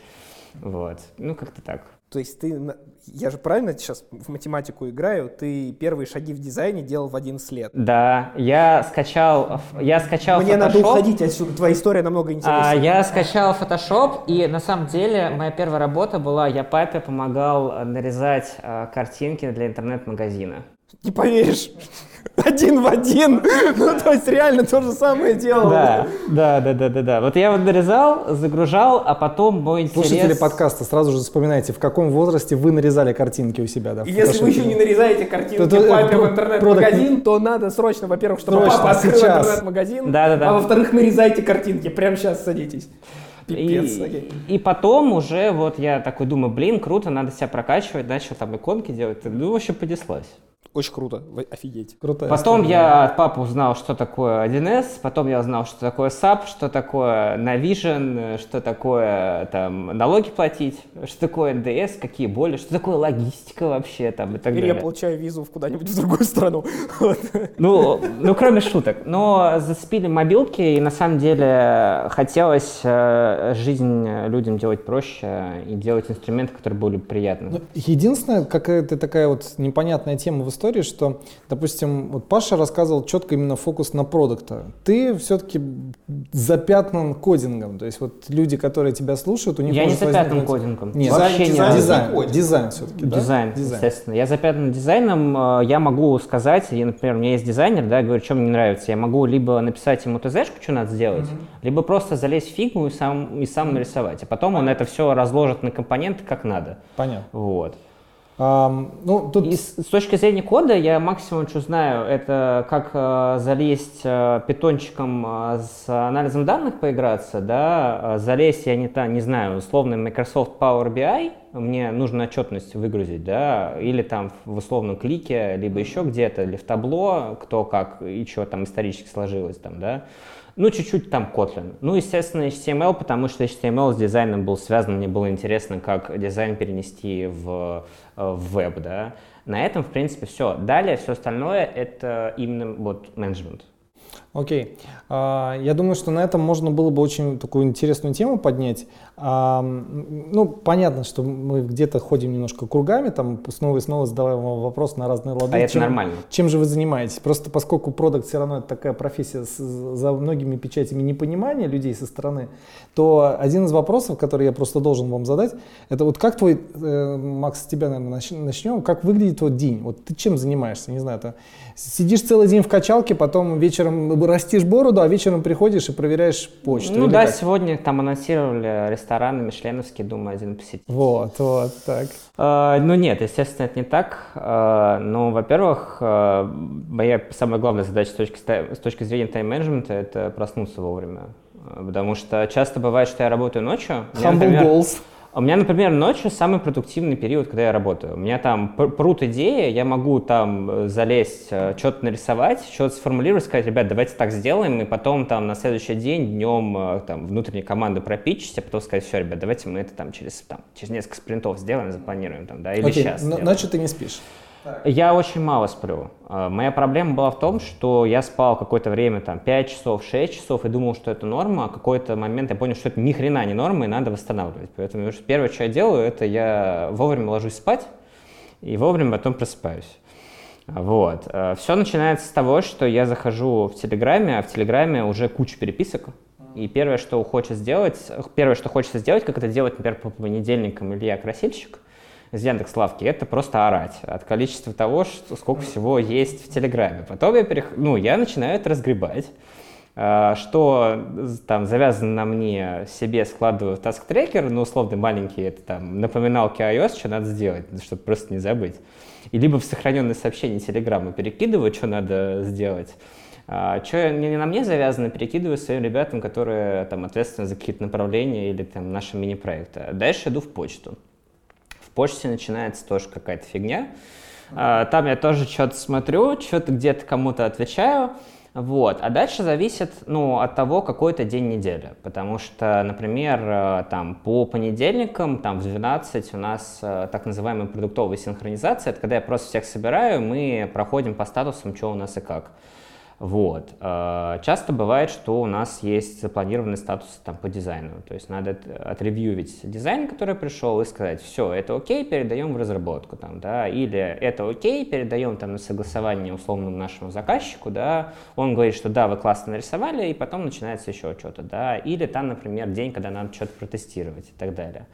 Вот, ну как-то так. То есть ты, я же правильно сейчас в математику играю, ты первые шаги в дизайне делал в 11 лет. Да, я скачал, я скачал Мне Photoshop. надо уходить отсюда, твоя история намного интереснее. А, я скачал Photoshop, и на самом деле моя первая работа была, я папе помогал нарезать а, картинки для интернет-магазина. Не поверишь один в один. Ну, то есть реально то же самое делал. Да, да, да, да, да, да. Вот я вот нарезал, загружал, а потом мой интерес... Слушатели подкаста, сразу же вспоминайте, в каком возрасте вы нарезали картинки у себя, да? И если вы еще не нарезаете картинки то, папе в интернет-магазин, то надо срочно, во-первых, чтобы срочно, папа открыл интернет-магазин, да, да, да. а во-вторых, нарезайте картинки. Прямо сейчас садитесь. Пипец, и, и потом уже вот я такой думаю, блин, круто, надо себя прокачивать, начал там иконки делать, ну, вообще понеслась. Очень круто, офигеть. Круто. Потом история. я от папы узнал, что такое 1С, потом я узнал, что такое SAP, что такое Navision, что такое там налоги платить, что такое НДС, какие боли, что такое логистика вообще там и так Или далее. я получаю визу в куда-нибудь в другую страну. (laughs) Ну, ну, кроме шуток. Но зацепили мобилки, и на самом деле хотелось э, жизнь людям делать проще и делать инструменты, которые были приятны. Ну, единственная какая-то такая вот непонятная тема в истории, истории, что, допустим, вот Паша рассказывал четко именно фокус на продукта. Ты все-таки запятнан кодингом. То есть вот люди, которые тебя слушают, у них Я не запятнан возникнуть... кодингом. Нет, Вообще дизайн, не дизайн, дизайн, дизайн все-таки. Дизайн, да? дизайн, естественно. Я запятнан дизайном. Э, я могу сказать, я, например, у меня есть дизайнер, да, говорю, что мне не нравится. Я могу либо написать ему ТЗшку, что надо сделать, mm-hmm. либо просто залезть в фигму и сам, и сам нарисовать. А потом он это все разложит на компоненты как надо. Понятно. Вот. Ну, тут... И с, с точки зрения кода я максимум, что знаю, это как э, залезть э, питончиком э, с анализом данных поиграться, да, э, залезть, я не, та, не знаю, условно Microsoft Power BI, мне нужно отчетность выгрузить, да, или там в условном клике, либо еще где-то, или в табло, кто как и что там исторически сложилось там, да, ну, чуть-чуть там Kotlin. Ну, естественно, HTML, потому что HTML с дизайном был связан, мне было интересно, как дизайн перенести в, в веб, да. На этом, в принципе, все. Далее все остальное — это именно вот менеджмент. Окей. Okay. Uh, я думаю, что на этом можно было бы очень такую интересную тему поднять. Uh, ну, понятно, что мы где-то ходим немножко кругами, там снова и снова задаваем вопрос на разные лады. А это чем, нормально. Чем же вы занимаетесь? Просто поскольку продукт все равно это такая профессия с, за многими печатями непонимания людей со стороны, то один из вопросов, который я просто должен вам задать, это вот как твой, э, Макс, с тебя, наверное, начнем, как выглядит твой день? Вот ты чем занимаешься? Не знаю, ты сидишь целый день в качалке, потом вечером растишь бороду, а вечером приходишь и проверяешь почту. Ну да, как? сегодня там анонсировали рестораны Мишленовский, думаю, один посетить. Вот, вот, так. Э, Ну нет, естественно, это не так. Э, Ну, во-первых, э, моя самая главная задача с точки, с точки зрения тайм-менеджмента – это проснуться вовремя. Потому что часто бывает, что я работаю ночью. Humble например, goals. У меня, например, ночью самый продуктивный период, когда я работаю. У меня там пр- прут идеи, я могу там э, залезть, что-то нарисовать, что-то сформулировать, сказать, ребят, давайте так сделаем, и потом там на следующий день днем э, там внутренней команды пропичить, а потом сказать, все, ребят, давайте мы это там через, там, через несколько спринтов сделаем, запланируем там, да, или Окей, сейчас. н- ночью ты не спишь. Я очень мало сплю. А, Моя проблема была в том, что я спал какое-то время, там, 5 часов, 6 часов, и думал, что это норма, а какой-то момент я понял, что это ни хрена не норма, и надо восстанавливать. Поэтому первое, что я делаю, это я вовремя ложусь спать, и вовремя потом просыпаюсь. Вот. Все начинается с того, что я захожу в Телеграме, а в Телеграме уже куча переписок. И первое, что хочется сделать, первое, что хочется сделать, как это делать, например, по понедельникам Илья Красильщик из Яндекс.Лавки, это просто орать от количества того, что, сколько всего есть в Телеграме. Потом я, перех... ну, я начинаю это разгребать. А, Что там завязано на мне, себе складываю в task tracker, ну, условно маленький, это там напоминалки iOS, что надо сделать, чтобы просто не забыть. И либо в сохраненные сообщения Телеграма перекидываю, что надо сделать. А, что не не на мне завязано, перекидываю своим ребятам, которые там ответственны за какие-то направления или там наши мини-проекты. А Дальше иду в почту. Почте начинается тоже какая-то фигня. А, Там я тоже что-то смотрю, что-то где-то кому-то отвечаю. Вот. А дальше зависит ну, от того, какой это день недели. Потому что, например, э, там, по понедельникам там, в 12 у нас э, так называемая продуктовая синхронизация. Это когда я просто всех собираю, мы проходим по статусам, что у нас и как. Вот. Э, Часто бывает, что у нас есть запланированный статус там, по дизайну. То есть надо от- отревьювить дизайн, который пришел, и сказать, все, это окей, передаем в разработку. Там, да, или это окей, передаем там, на согласование условному нашему заказчику. Да, он говорит, что да, вы классно нарисовали, и потом начинается еще что-то. Да, или там, например, день, когда надо что-то протестировать и так далее.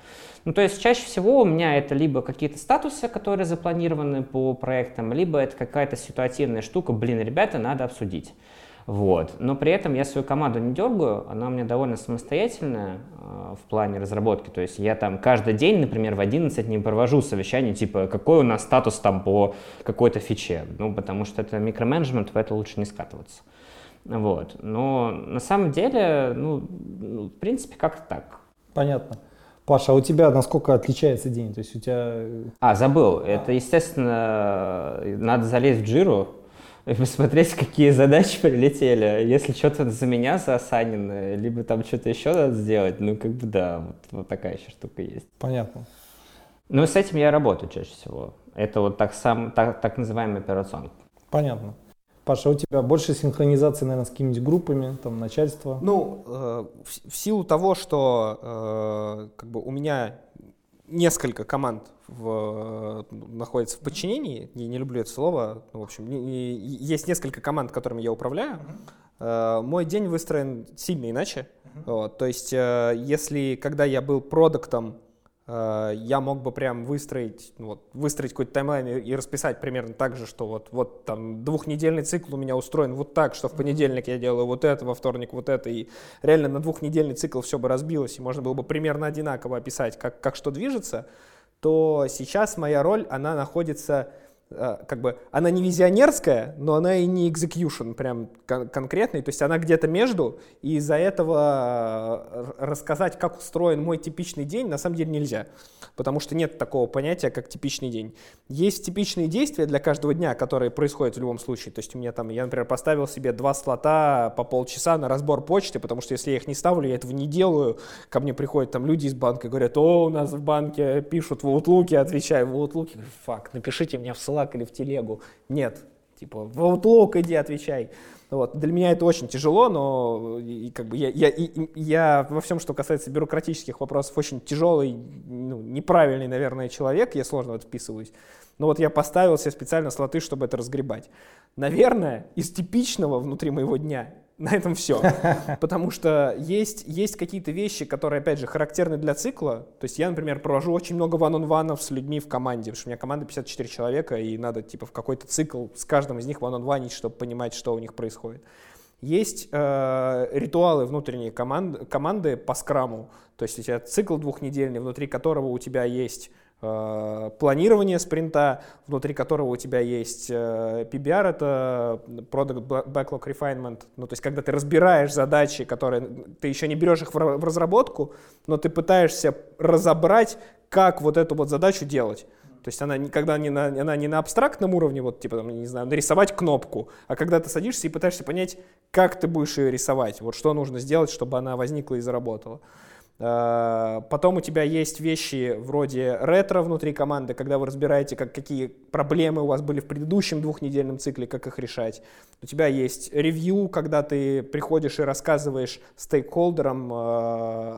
Ну, то есть чаще всего у меня это либо какие-то статусы, которые запланированы по проектам, либо это какая-то ситуативная штука, блин, ребята, надо обсудить. Вот. Но при этом я свою команду не дергаю, она у меня довольно самостоятельная э, в плане разработки. То есть я там каждый день, например, в 11 не провожу совещание, типа, какой у нас статус там по какой-то фиче. Ну, потому что это микроменеджмент, в это лучше не скатываться. Вот. Но на самом деле, ну, в принципе, как-то так. Понятно. Паша, а у тебя насколько отличается день? То есть у тебя... э, А, забыл. Это, естественно, надо залезть в джиру и посмотреть, какие задачи прилетели. Если что-то за меня заосанено, либо там что-то еще надо сделать, ну, как бы да, вот, вот такая еще штука есть. Понятно. Ну, с этим я работаю чаще всего. Это вот так, сам, так, так называемый операционка. Понятно. Паша, у тебя больше синхронизации, наверное, с какими-нибудь группами, там, начальство? Ну, э, в, в силу того, что э, как бы у меня несколько команд в, находится в подчинении, я не люблю это слово, ну, в общем, не- не- есть несколько команд, которыми я управляю, э, мой день выстроен сильно иначе. Вот, то есть, э, если когда я был продуктом, я мог бы прям выстроить, ну, вот, выстроить какой-то таймлайн и, и расписать примерно так же, что вот, вот там двухнедельный цикл у меня устроен вот так, что в понедельник я делаю вот это, во вторник вот это, и реально на двухнедельный цикл все бы разбилось, и можно было бы примерно одинаково описать, как, как что движется, то сейчас моя роль, она находится э, как бы, она не визионерская, но она и не execution прям кон- конкретный, то есть она где-то между, и из-за этого э, рассказать, как устроен мой типичный день, на самом деле нельзя, потому что нет такого понятия, как типичный день. Есть типичные действия для каждого дня, которые происходят в любом случае, то есть у меня там, я, например, поставил себе два слота по полчаса на разбор почты, потому что если я их не ставлю, я этого не делаю, ко мне приходят там люди из банка говорят, о, у нас в банке пишут в Outlook, отвечаю в Outlook, Я говорю, фак, напишите мне в Slack или в телегу. Нет, типа в Outlook иди отвечай. Вот. Для меня это очень тяжело, но и, как бы я, я, и- я во всем, что касается бюрократических вопросов, очень тяжелый, ну, неправильный, наверное, человек, я сложно в вписываюсь. Но вот я поставил себе специально слоты, чтобы это разгребать. Наверное, из типичного внутри моего дня на этом все. (laughs) Потому что есть, есть какие-то вещи, которые, опять же, характерны для цикла. То есть я, например, провожу очень много ван-он-ванов с людьми в команде, потому что у меня команда 54 человека, и надо типа в какой-то цикл с каждым из них ван-он-ванить, чтобы понимать, что у них происходит. есть э, ритуалы внутренней команд, команды по скраму. То есть у тебя цикл двухнедельный, внутри которого у тебя есть планирование спринта, внутри которого у тебя есть э, PBR, это Product Backlog Refinement, ну, то есть когда ты разбираешь задачи, которые ты еще не берешь их в разработку, но ты пытаешься разобрать, как вот эту вот задачу делать. То есть она никогда не на, она не на абстрактном уровне, вот типа, там, не знаю, нарисовать кнопку, а когда ты садишься и пытаешься понять, как ты будешь ее рисовать, вот что нужно сделать, чтобы она возникла и заработала. А, потом у тебя есть вещи вроде ретро внутри команды, когда вы разбираете, как, какие проблемы у вас были в предыдущем двухнедельном цикле, как их решать. У тебя есть ревью, когда ты приходишь и рассказываешь стейкхолдерам э,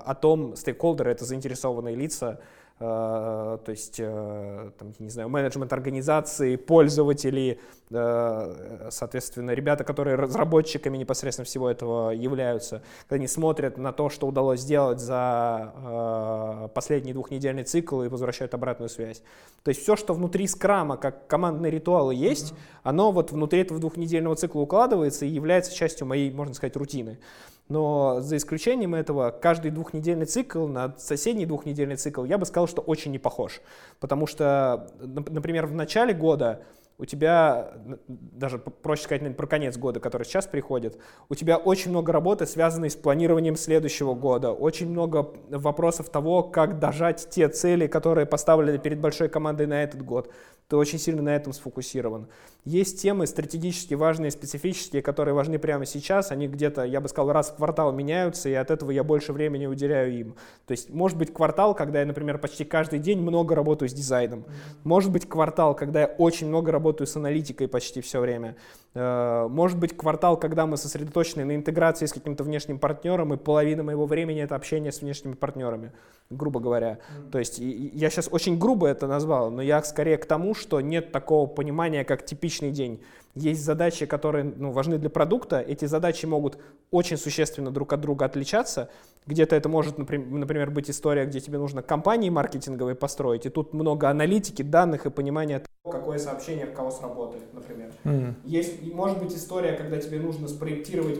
о том, стейкхолдеры — это заинтересованные лица, Э, то есть, э, там, не знаю, менеджмент организации, пользователи, э, соответственно, ребята, которые разработчиками непосредственно всего этого являются, когда они смотрят на то, что удалось сделать за последний двухнедельный цикл и возвращают обратную связь. То есть все, что внутри скрама, как командные ритуалы есть, mm-hmm. оно вот внутри этого двухнедельного цикла укладывается и является частью моей, можно сказать, рутины. Но за исключением этого, каждый двухнедельный цикл на соседний двухнедельный цикл, я бы сказал, что очень не похож. Потому что, например, в начале года у тебя, даже проще сказать, наверное, про конец года, который сейчас приходит, у тебя очень много работы, связанной с планированием следующего года, очень много вопросов того, как дожать те цели, которые поставлены перед большой командой на этот год. Ты очень сильно на этом сфокусирован. Есть темы стратегически важные, специфические, которые важны прямо сейчас. Они где-то, я бы сказал, раз в квартал меняются, и от этого я больше времени уделяю им. То есть может быть квартал, когда я, например, почти каждый день много работаю с дизайном. Может быть квартал, когда я очень много работаю с аналитикой почти все время. Э, может быть квартал, когда мы сосредоточены на интеграции с каким-то внешним партнером, и половина моего времени это общение с внешними партнерами, грубо говоря. То есть я сейчас очень грубо это назвал, но я скорее к тому, что нет такого понимания, как типичный день. Есть задачи, которые ну, важны для продукта. Эти задачи могут очень существенно друг от друга отличаться. Где-то это может, например, быть история, где тебе нужно кампании маркетинговые построить, и тут много аналитики, данных и понимания того, какое сообщение в кого сработает, например. Mm-hmm. Есть, может быть история, когда тебе нужно спроектировать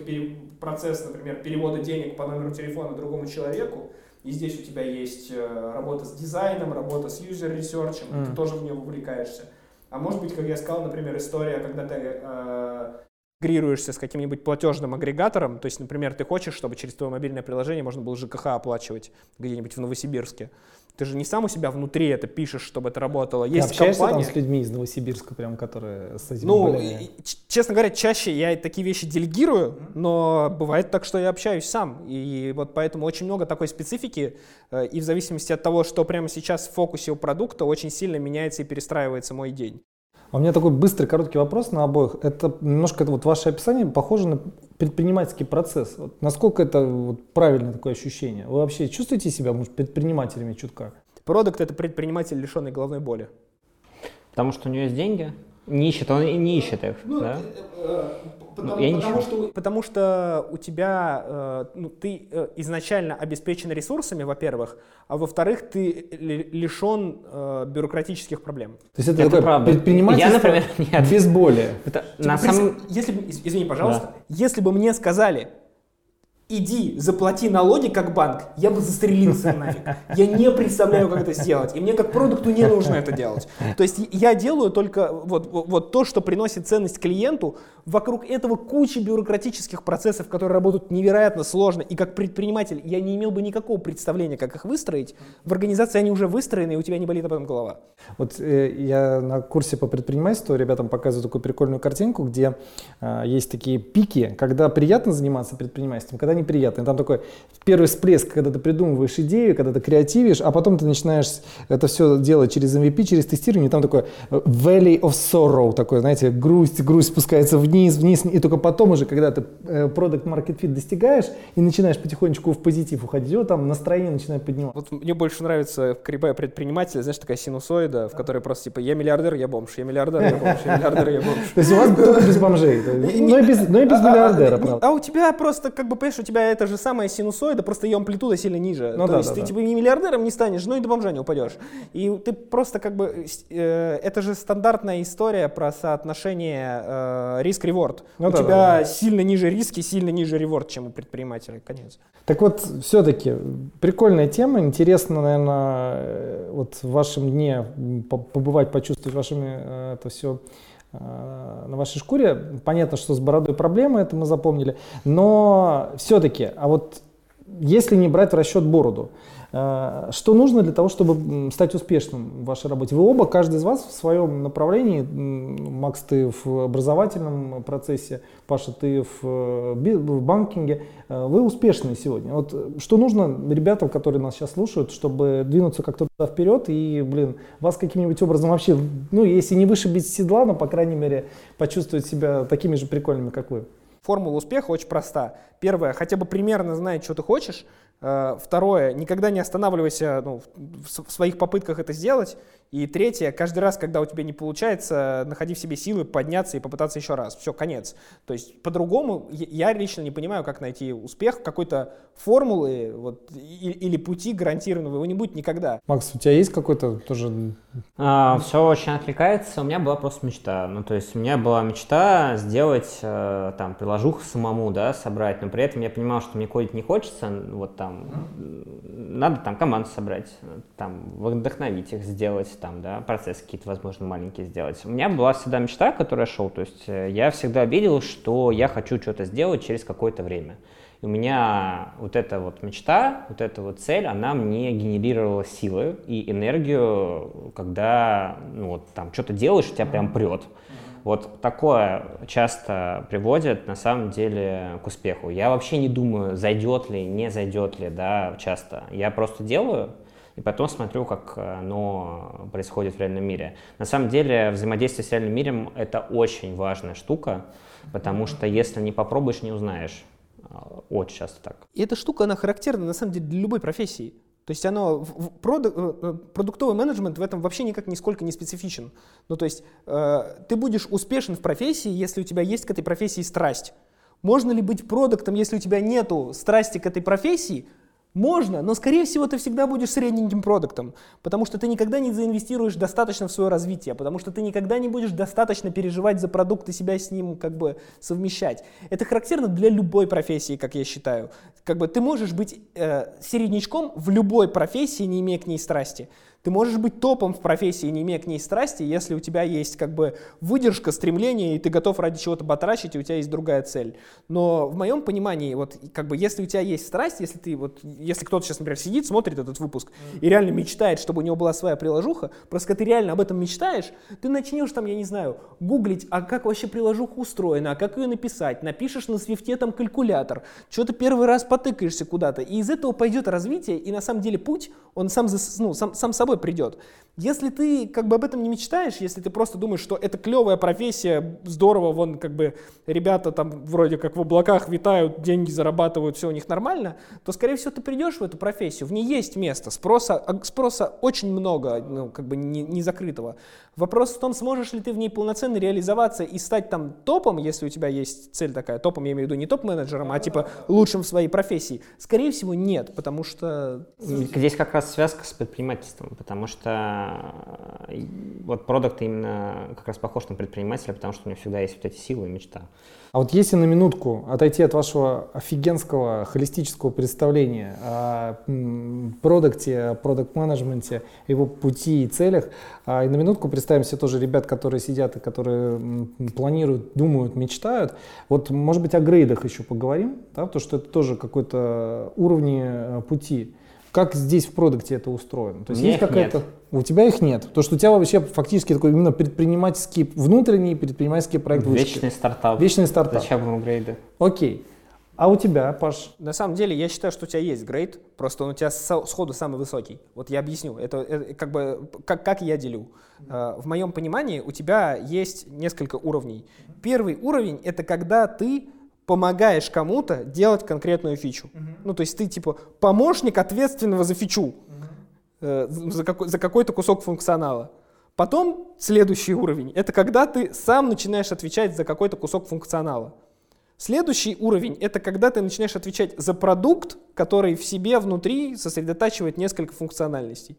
процесс, например, перевода денег по номеру телефона другому человеку, и здесь у тебя есть э, работа с дизайном, работа с user research ем, mm. ты тоже в нее вовлекаешься. А может быть, как я сказал, например, история, когда ты э, интегрируешься с каким-нибудь платежным агрегатором, то есть, например, ты хочешь, чтобы через твое мобильное приложение можно было ЖКХ оплачивать где-нибудь в Новосибирске. Ты же не сам у себя внутри это пишешь, чтобы это работало. Есть Ты общаешься компания... там с людьми из Новосибирска, прям, которые с этим Ну, и, честно говоря, чаще я такие вещи делегирую, но бывает так, что я общаюсь сам. И вот поэтому очень много такой специфики, э, и в зависимости от того, что прямо сейчас в фокусе у продукта, очень сильно меняется и перестраивается мой день. А у меня такой быстрый, короткий вопрос на обоих. Это немножко это вот ваше описание похоже на предпринимательский процесс. Вот насколько это вот правильное такое ощущение? Вы вообще чувствуете себя, может, предпринимателями чутка? Продукт — это предприниматель, лишенный головной боли. Потому что у него есть деньги? Не ищет, он и не ищет их, ну, да? Э, э, Потому, ну, потому, что, потому что у тебя, э, ну, ты э, изначально обеспечен ресурсами, во-первых, а во-вторых, ты лишен э, бюрократических проблем. То есть это, это такое правда. предпринимательство Я, например, (laughs) нет. без боли. Это, на самом... если, извини, пожалуйста, да. если бы мне сказали, иди, заплати налоги как банк, я бы застрелился нафиг. Я не представляю, как это сделать. И мне как продукту не нужно это делать. То есть я делаю только вот, вот, вот то, что приносит ценность клиенту. Вокруг этого куча бюрократических процессов, которые работают невероятно сложно. И как предприниматель я не имел бы никакого представления, как их выстроить. В организации они уже выстроены, и у тебя не болит об этом голова. Вот э, я на курсе по предпринимательству ребятам показываю такую прикольную картинку, где э, есть такие пики, когда приятно заниматься предпринимательством, когда неприятный. Там такой первый всплеск, когда ты придумываешь идею, когда ты креативишь, а потом ты начинаешь это все делать через MVP, через тестирование, и там такой э, valley of sorrow, такой, знаете, грусть, грусть спускается вниз, вниз, и только потом уже, когда ты э, product market fit достигаешь и начинаешь потихонечку в позитив уходить, вот там настроение начинает подниматься. Вот мне больше нравится кривая предпринимателя, знаешь, такая синусоида, в которой просто типа я миллиардер, я бомж, я миллиардер, я бомж, я миллиардер, я бомж. То есть у вас только без бомжей, но и без, но и без миллиардера, правда. А у тебя просто, как бы, понимаешь, тебя это же самая синусоида, просто ее амплитуда сильно ниже. Ну То есть ты типа не миллиардером не станешь, но и до бомжа не упадешь. И ты просто как бы... э, это же стандартная история про соотношение э, риск-реворд. Ну у да, тебя да, да. сильно ниже риски, сильно ниже реворд, чем у предпринимателя. Конец. Так вот, все-таки прикольная тема, интересно, наверное, вот в вашем дне побывать, почувствовать вашими э, это все на вашей шкуре. Понятно, что с бородой проблемы, это мы запомнили, но все-таки, а вот если не брать в расчет бороду, э, что нужно для того, чтобы стать успешным в вашей работе? Вы оба, каждый из вас в своем направлении, Макс, ты в образовательном процессе, Паша, ты в, э, в банкинге, э, вы успешные сегодня. Вот э, что нужно ребятам, которые нас сейчас слушают, чтобы двинуться как-то туда вперед и, блин, вас каким-нибудь образом вообще, ну, если не выше без седла, но, по крайней мере, почувствовать себя такими же прикольными, как вы? Формула успеха очень проста. Первое, хотя бы примерно знать, что ты хочешь. Э, Второе, никогда не останавливайся ну, в своих попытках это сделать. И третье, каждый раз, когда у тебя не получается, находи в себе силы подняться и попытаться еще раз. Все, конец. То есть по-другому я лично не понимаю, как найти успех, какой-то формулы вот, и- или пути гарантированного его не будет никогда. Макс, у тебя есть какой-то тоже... все очень отвлекается. У меня была просто мечта. Ну, то есть у меня была мечта сделать э, там приложуху самому, да, собрать, но при этом я понимал, что мне кодить не хочется, вот там надо там команду собрать, там вдохновить их, сделать там, да, процессы какие-то, возможно, маленькие сделать. У меня была всегда мечта, которая шел, то есть э, я всегда видел, что я хочу что-то сделать через какое-то время. И у меня вот эта вот мечта, вот эта вот цель, она мне генерировала силы и энергию, когда ну, вот, там что-то делаешь, у тебя прям прет. Вот такое часто приводит на самом деле к успеху. Я вообще не думаю, зайдет ли, не зайдет ли, да, часто. Я просто делаю, и потом смотрю, как оно происходит в реальном мире. На самом деле взаимодействие с реальным миром — это очень важная штука, потому что если не попробуешь, не узнаешь. А, Очень часто так. И эта штука, она характерна на самом деле для любой профессии. То есть оно, проду- э, э, продуктовый менеджмент в этом вообще никак нисколько не специфичен. Ну то есть э, ты будешь успешен в профессии, если у тебя есть к этой профессии страсть. Можно ли быть продуктом, если у тебя нету страсти к этой профессии? Можно, но скорее всего ты всегда будешь средненьким продуктом, потому что ты никогда не заинвестируешь достаточно в свое развитие, потому что ты никогда не будешь достаточно переживать за продукт и себя с ним как бы совмещать. Это характерно для любой профессии, как я считаю. Как бы ты можешь быть э, середнячком в любой профессии, не имея к ней страсти. Ты можешь быть топом в профессии, не имея к ней страсти, если у тебя есть как бы выдержка, стремление, и ты готов ради чего-то батрачить, и у тебя есть другая цель. Но в моем понимании, вот как бы если у тебя есть страсть, если ты вот, если кто-то сейчас, например, сидит, смотрит этот выпуск и реально мечтает, чтобы у него была своя приложуха, просто когда ты реально об этом мечтаешь, ты начнешь там, я не знаю, гуглить, а как вообще приложуха устроена, а как ее написать, напишешь на свифте там калькулятор, что-то первый раз потыкаешься куда-то, и из этого пойдет развитие, и на самом деле путь, он сам, зас- ну, сам, сам собой придет. Если ты как бы об этом не мечтаешь, если ты просто думаешь, что это клевая профессия, здорово, вон как бы ребята там вроде как в облаках витают, деньги зарабатывают, все у них нормально, то скорее всего ты придешь в эту профессию, в ней есть место, спроса, а, спроса очень много, ну как бы не, не закрытого. Вопрос в том, сможешь ли ты в ней полноценно реализоваться и стать там топом, если у тебя есть цель такая, топом я имею в виду не топ-менеджером, а типа лучшим в своей профессии. Скорее всего нет, потому что Здесь как раз связка с предпринимательством, потому что э, вот продукт именно как раз похож на предпринимателя, потому что у него всегда есть вот эти силы и мечта. А вот если на минутку отойти от вашего офигенского холистического представления о продукте, о продукт-менеджменте, его пути и целях, а, и на минутку представим себе тоже ребят, которые сидят и которые планируют, думают, мечтают. Вот, может быть, о грейдах еще поговорим, да, потому что это тоже какой-то уровни э, пути. Как здесь в продукте это устроено? То есть меня есть какая-то... нет. У тебя их нет. То, что у тебя вообще фактически такой именно предпринимательский, внутренний предпринимательский проект вышки. Вечный стартап. Вечный стартап. Зачем ему грейды? Окей. А у тебя, Паш? На самом деле, я считаю, что у тебя есть грейд, просто он у тебя сходу самый высокий. Вот я объясню. Это, это как бы как, как я делю. Э, В моем понимании у тебя есть несколько уровней. Первый уровень это когда ты помогаешь кому-то делать конкретную фичу. Ну, то есть ты типа помощник ответственного за фичу, э, за, какой- за какой-то кусок функционала. Потом следующий уровень это когда ты сам начинаешь отвечать за какой-то кусок функционала. Следующий уровень — это когда ты начинаешь отвечать за продукт, который в себе внутри сосредотачивает несколько функциональностей.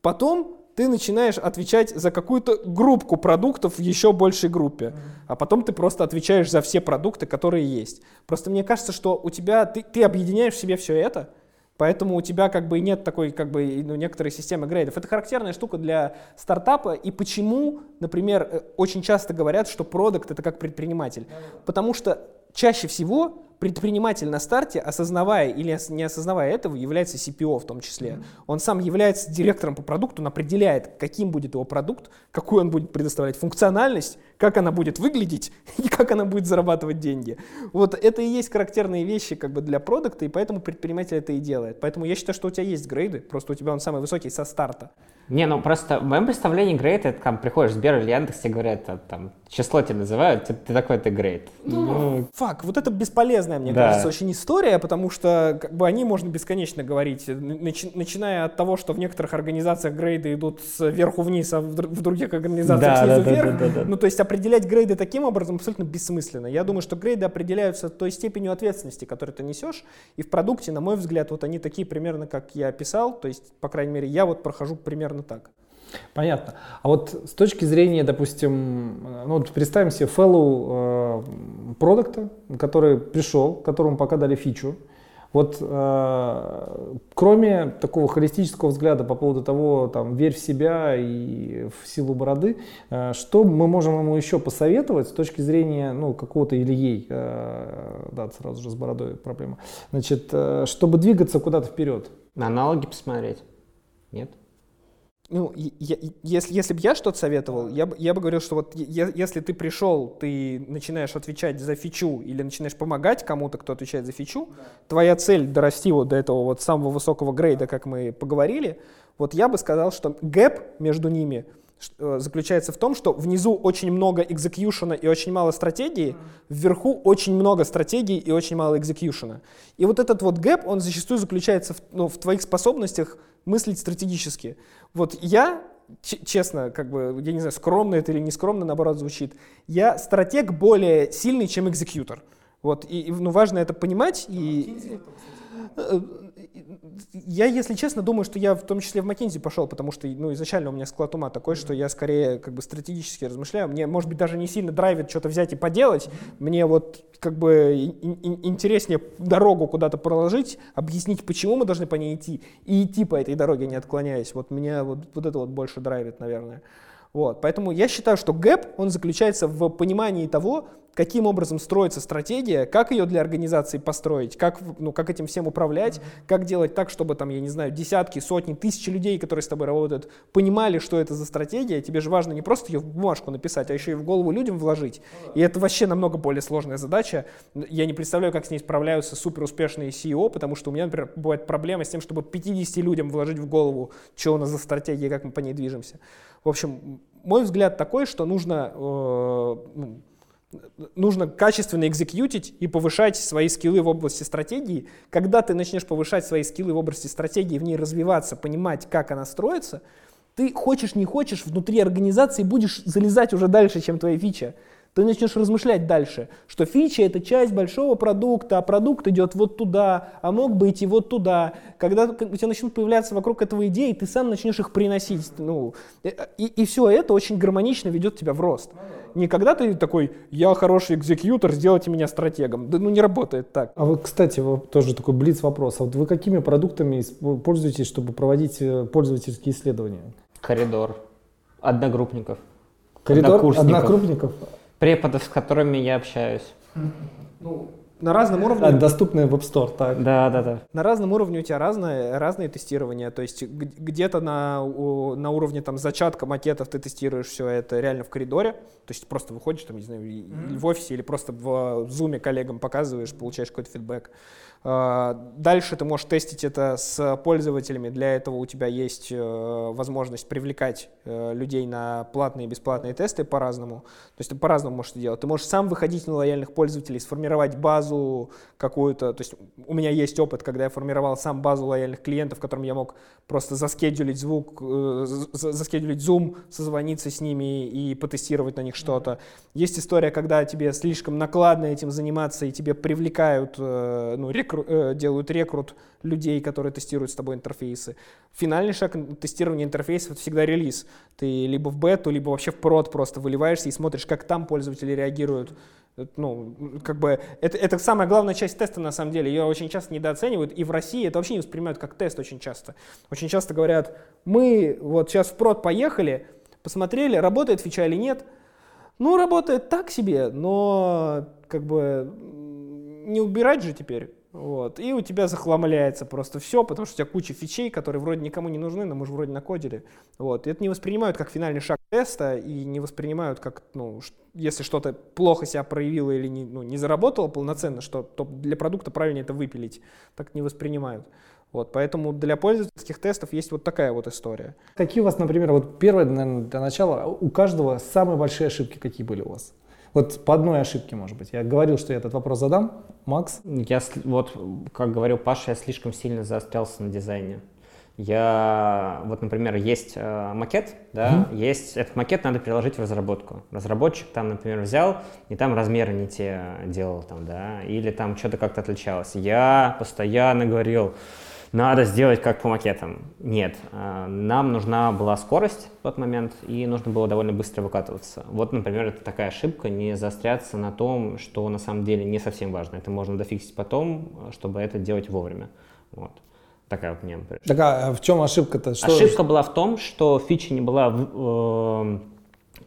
Потом ты начинаешь отвечать за какую-то группку продуктов в еще большей группе, а потом ты просто отвечаешь за все продукты, которые есть. Просто мне кажется, что у тебя ты, ты объединяешь в себе все это, Поэтому у тебя как бы нет такой как бы ну, некоторой системы грейдов. Это характерная штука для стартапа. И почему, например, э, очень часто говорят, что продукт это как предприниматель. Потому что чаще всего предприниматель на старте, осознавая или не осознавая этого, является CPO в том числе. Mm-hmm. Он сам является директором по продукту, он определяет, каким будет его продукт, какую он будет предоставлять функциональность, как она будет выглядеть (laughs) и как она будет зарабатывать деньги. Вот это и есть характерные вещи как бы для продукта, и поэтому предприниматель это и делает. Поэтому я считаю, что у тебя есть грейды, просто у тебя он самый высокий со старта. Не, ну просто в моем представлении грейд это там приходишь в Сбер или Яндекс, тебе говорят, а, там, число тебе называют, ты, ты такой, ты грейд. Ну, фак, вот это бесполезная, мне да. кажется, очень история, потому что как бы они можно бесконечно говорить, начи- начиная от того, что в некоторых организациях грейды идут сверху вниз, а в, в других организациях да, снизу да, вверх. Да, да, да, да. Ну, то есть определять грейды таким образом абсолютно бессмысленно. Я думаю, что грейды определяются той степенью ответственности, которую ты несешь, и в продукте, на мой взгляд, вот они такие примерно, как я описал, то есть, по крайней мере, я вот прохожу примерно так. Понятно. А вот с точки зрения, допустим, ну вот представим себе fellow э, продукта, который пришел, которому пока дали фичу, вот э, кроме такого холистического взгляда по поводу того, там, верь в себя и в силу бороды, э, что мы можем ему еще посоветовать с точки зрения, ну, какого-то или ей, э, да, сразу же с бородой проблема, значит, э, чтобы двигаться куда-то вперед? На аналоги посмотреть? Нет? Ну, я, если, если бы я что-то советовал, я, я бы говорил, что вот я, если ты пришел, ты начинаешь отвечать за фичу или начинаешь помогать кому-то, кто отвечает за фичу, да. твоя цель дорасти вот до этого вот самого высокого грейда, как мы поговорили, вот я бы сказал, что gap между ними э, заключается в том, что внизу очень много execution а и очень мало стратегии, вверху очень много стратегий и очень мало execution а. И вот этот вот gap, он зачастую заключается в, ну, в твоих способностях мыслить стратегически. Вот я, честно, как бы, я не знаю, скромно это или не скромно, наоборот, звучит, я стратег более сильный, чем executor. Вот, и, ну, важно это понимать. И, я, если честно, думаю, что я в том числе в McKinsey пошел, потому что ну, изначально у меня склад ума такой, что я скорее как бы стратегически размышляю. Мне, может быть, даже не сильно драйвит что-то взять и поделать. Мне вот как бы интереснее дорогу куда-то проложить, объяснить, почему мы должны по ней идти, и идти по этой дороге, не отклоняясь. Вот меня вот, вот это вот больше драйвит, наверное. Вот. Поэтому я считаю, что гэп, он заключается в понимании того, каким образом строится стратегия, как ее для организации построить, как, ну, как этим всем управлять, mm-hmm. как делать так, чтобы там, я не знаю, десятки, сотни, тысячи людей, которые с тобой работают, понимали, что это за стратегия. Тебе же важно не просто ее в бумажку написать, а еще и в голову людям вложить. Mm-hmm. И это вообще намного более сложная задача. Я не представляю, как с ней справляются супер успешные CEO, потому что у меня, например, бывает проблема с тем, чтобы 50 людям вложить в голову, что у нас за стратегия, как мы по ней движемся. В общем, мой взгляд такой, что нужно э, ну, нужно качественно экзекьютить и повышать свои скиллы в области стратегии. Когда ты начнешь повышать свои скиллы в области стратегии, в ней развиваться, понимать, как она строится, ты хочешь, не хочешь, внутри организации будешь залезать уже дальше, чем твоя фича ты начнешь размышлять дальше, что фича — это часть большого продукта, а продукт идет вот туда, а мог бы идти вот туда. Когда у тебя начнут появляться вокруг этого идеи, ты сам начнешь их приносить. Ну, э, и, и все это очень гармонично ведет тебя в рост. Не когда ты такой, я хороший экзекьютор, сделайте меня стратегом. Да ну не работает так. А вот, кстати, вот тоже такой блиц вопрос. А вот вы какими продуктами пользуетесь, чтобы проводить э, пользовательские исследования? Коридор. Одногруппников. Коридор однокрупников? Преподов, с которыми я общаюсь. Ну, на разном уровне. А, доступные в App Store, так. Да, да, да. На разном уровне у тебя разные, разные тестирования. То есть где-то на, на уровне там, зачатка макетов ты тестируешь все это реально в коридоре. То есть просто выходишь там, не знаю, mm-hmm. в офисе или просто в зуме коллегам показываешь, получаешь какой-то фидбэк. Э, дальше ты можешь тестить это с пользователями. Для этого у тебя есть э, возможность привлекать э, людей на платные и бесплатные тесты по-разному. То есть ты по-разному можешь это делать. Ты можешь сам выходить на лояльных пользователей, сформировать базу какую-то. То есть у меня есть опыт, когда я формировал сам базу лояльных клиентов, которым я мог просто заскедулить звук, заскедулить Zoom, созвониться с ними и потестировать на них что-то. Есть история, когда тебе слишком накладно этим заниматься, и тебе привлекают, ну, рекрутируют рекру, э, делают рекрут людей, которые тестируют с тобой интерфейсы. Финальный шаг тестирования интерфейсов — это всегда релиз. Ты либо в бету, либо вообще в прод просто выливаешься и смотришь, как там пользователи реагируют. Ну, как бы, это, это самая главная часть теста, на самом деле. Ее очень часто недооценивают, и в России это вообще не воспринимают как тест очень часто. Очень часто говорят, мы вот сейчас в прод поехали, посмотрели, работает фича или нет. Ну, работает так себе, но как бы не убирать же теперь. Вот. И у тебя захламляется просто все, потому что у тебя куча фичей, которые вроде никому не нужны, но мы же вроде накодили. Вот. И это не воспринимают как финальный шаг теста и не воспринимают как, ну, если что-то плохо себя проявило или не, ну, не заработало полноценно, что то для продукта правильнее это выпилить. Так не воспринимают. Вот, поэтому для пользовательских тестов есть вот такая вот история. Какие у вас, например, вот первое, наверное, для начала, у каждого самые большие ошибки какие были у вас? Вот по одной ошибке, может быть. Я говорил, что я этот вопрос задам. Макс? Я, вот, как говорил Паша, я слишком сильно заострялся на дизайне. Я, вот, например, есть э, макет, да, mm-hmm. есть, этот макет надо переложить в разработку. Разработчик там, например, взял, и там размеры не те делал, там, да, или там что-то как-то отличалось. Я постоянно говорил, надо сделать как по макетам. Нет, а, нам нужна была скорость в тот момент, и нужно было довольно быстро выкатываться. Вот, например, это такая ошибка, не заостряться на том, что на самом деле не совсем важно. Это можно дофиксить потом, чтобы это делать вовремя. Вот. Такая вот мне. Так а в чем ошибка-то? Что... Ошибка была в том, что фича не была э,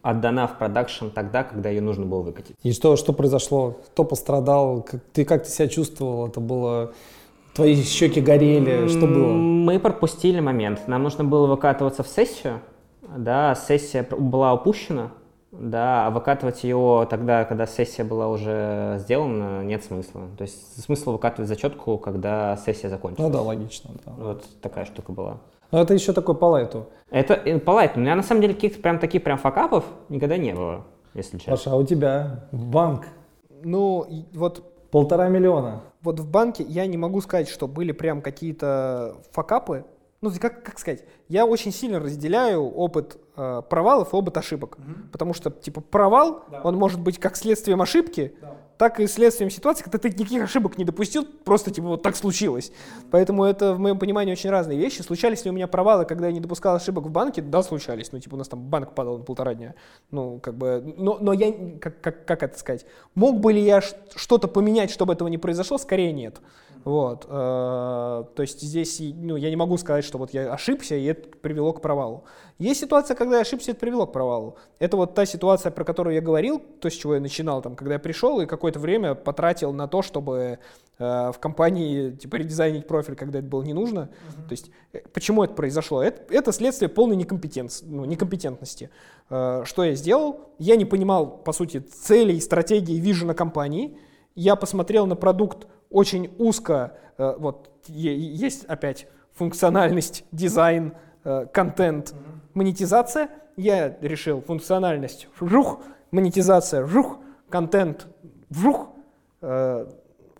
отдана в продакшн тогда, когда ее нужно было выкатить. И что, что произошло? Кто пострадал? Как, ты как ты себя чувствовал? Это было Твои щеки горели, что было? Мы пропустили момент. Нам нужно было выкатываться в сессию. Да, сессия была упущена. Да, а выкатывать ее тогда, когда сессия была уже сделана, нет смысла. То есть смысл выкатывать зачетку, когда сессия закончится. Ну да, логично. Да. Вот такая штука была. Но это еще такой по лайту. Это э, по лайту. У меня на самом деле каких-то прям таких прям факапов никогда не было, если честно. Паша, а у тебя банк? Ну, вот Полтора миллиона. Вот в банке я не могу сказать, что были прям какие-то факапы. Ну, как, как сказать, я очень сильно разделяю опыт э, провалов и опыт ошибок. Угу. Потому что, типа, провал, да. он может быть как следствием ошибки, да так и следствием ситуации, когда ты никаких ошибок не допустил, просто типа вот так случилось. Поэтому это, в моем понимании, очень разные вещи. Случались ли у меня провалы, когда я не допускал ошибок в банке? Да, случались. Ну, типа у нас там банк падал на полтора дня. Ну, как бы, но, но я, как, как, как это сказать, мог бы ли я что-то поменять, чтобы этого не произошло? Скорее нет. Вот. Э, то есть здесь ну, я не могу сказать, что вот я ошибся, и это привело к провалу. Есть ситуация, когда я ошибся, это привело к провалу. Это вот та ситуация, про которую я говорил, то, с чего я начинал, там, когда я пришел и какое-то время потратил на то, чтобы э, в компании типа редизайнить профиль, когда это было не нужно. Uh-huh. То есть э, почему это произошло? Это, это следствие полной некомпетенции, ну, некомпетентности. Э, что я сделал? Я не понимал, по сути, целей, стратегии, вижу на компании. Я посмотрел на продукт очень узко, э, вот есть опять функциональность, дизайн, э, контент, монетизация. Я решил функциональность, жух, монетизация, жух, контент, жух. Э,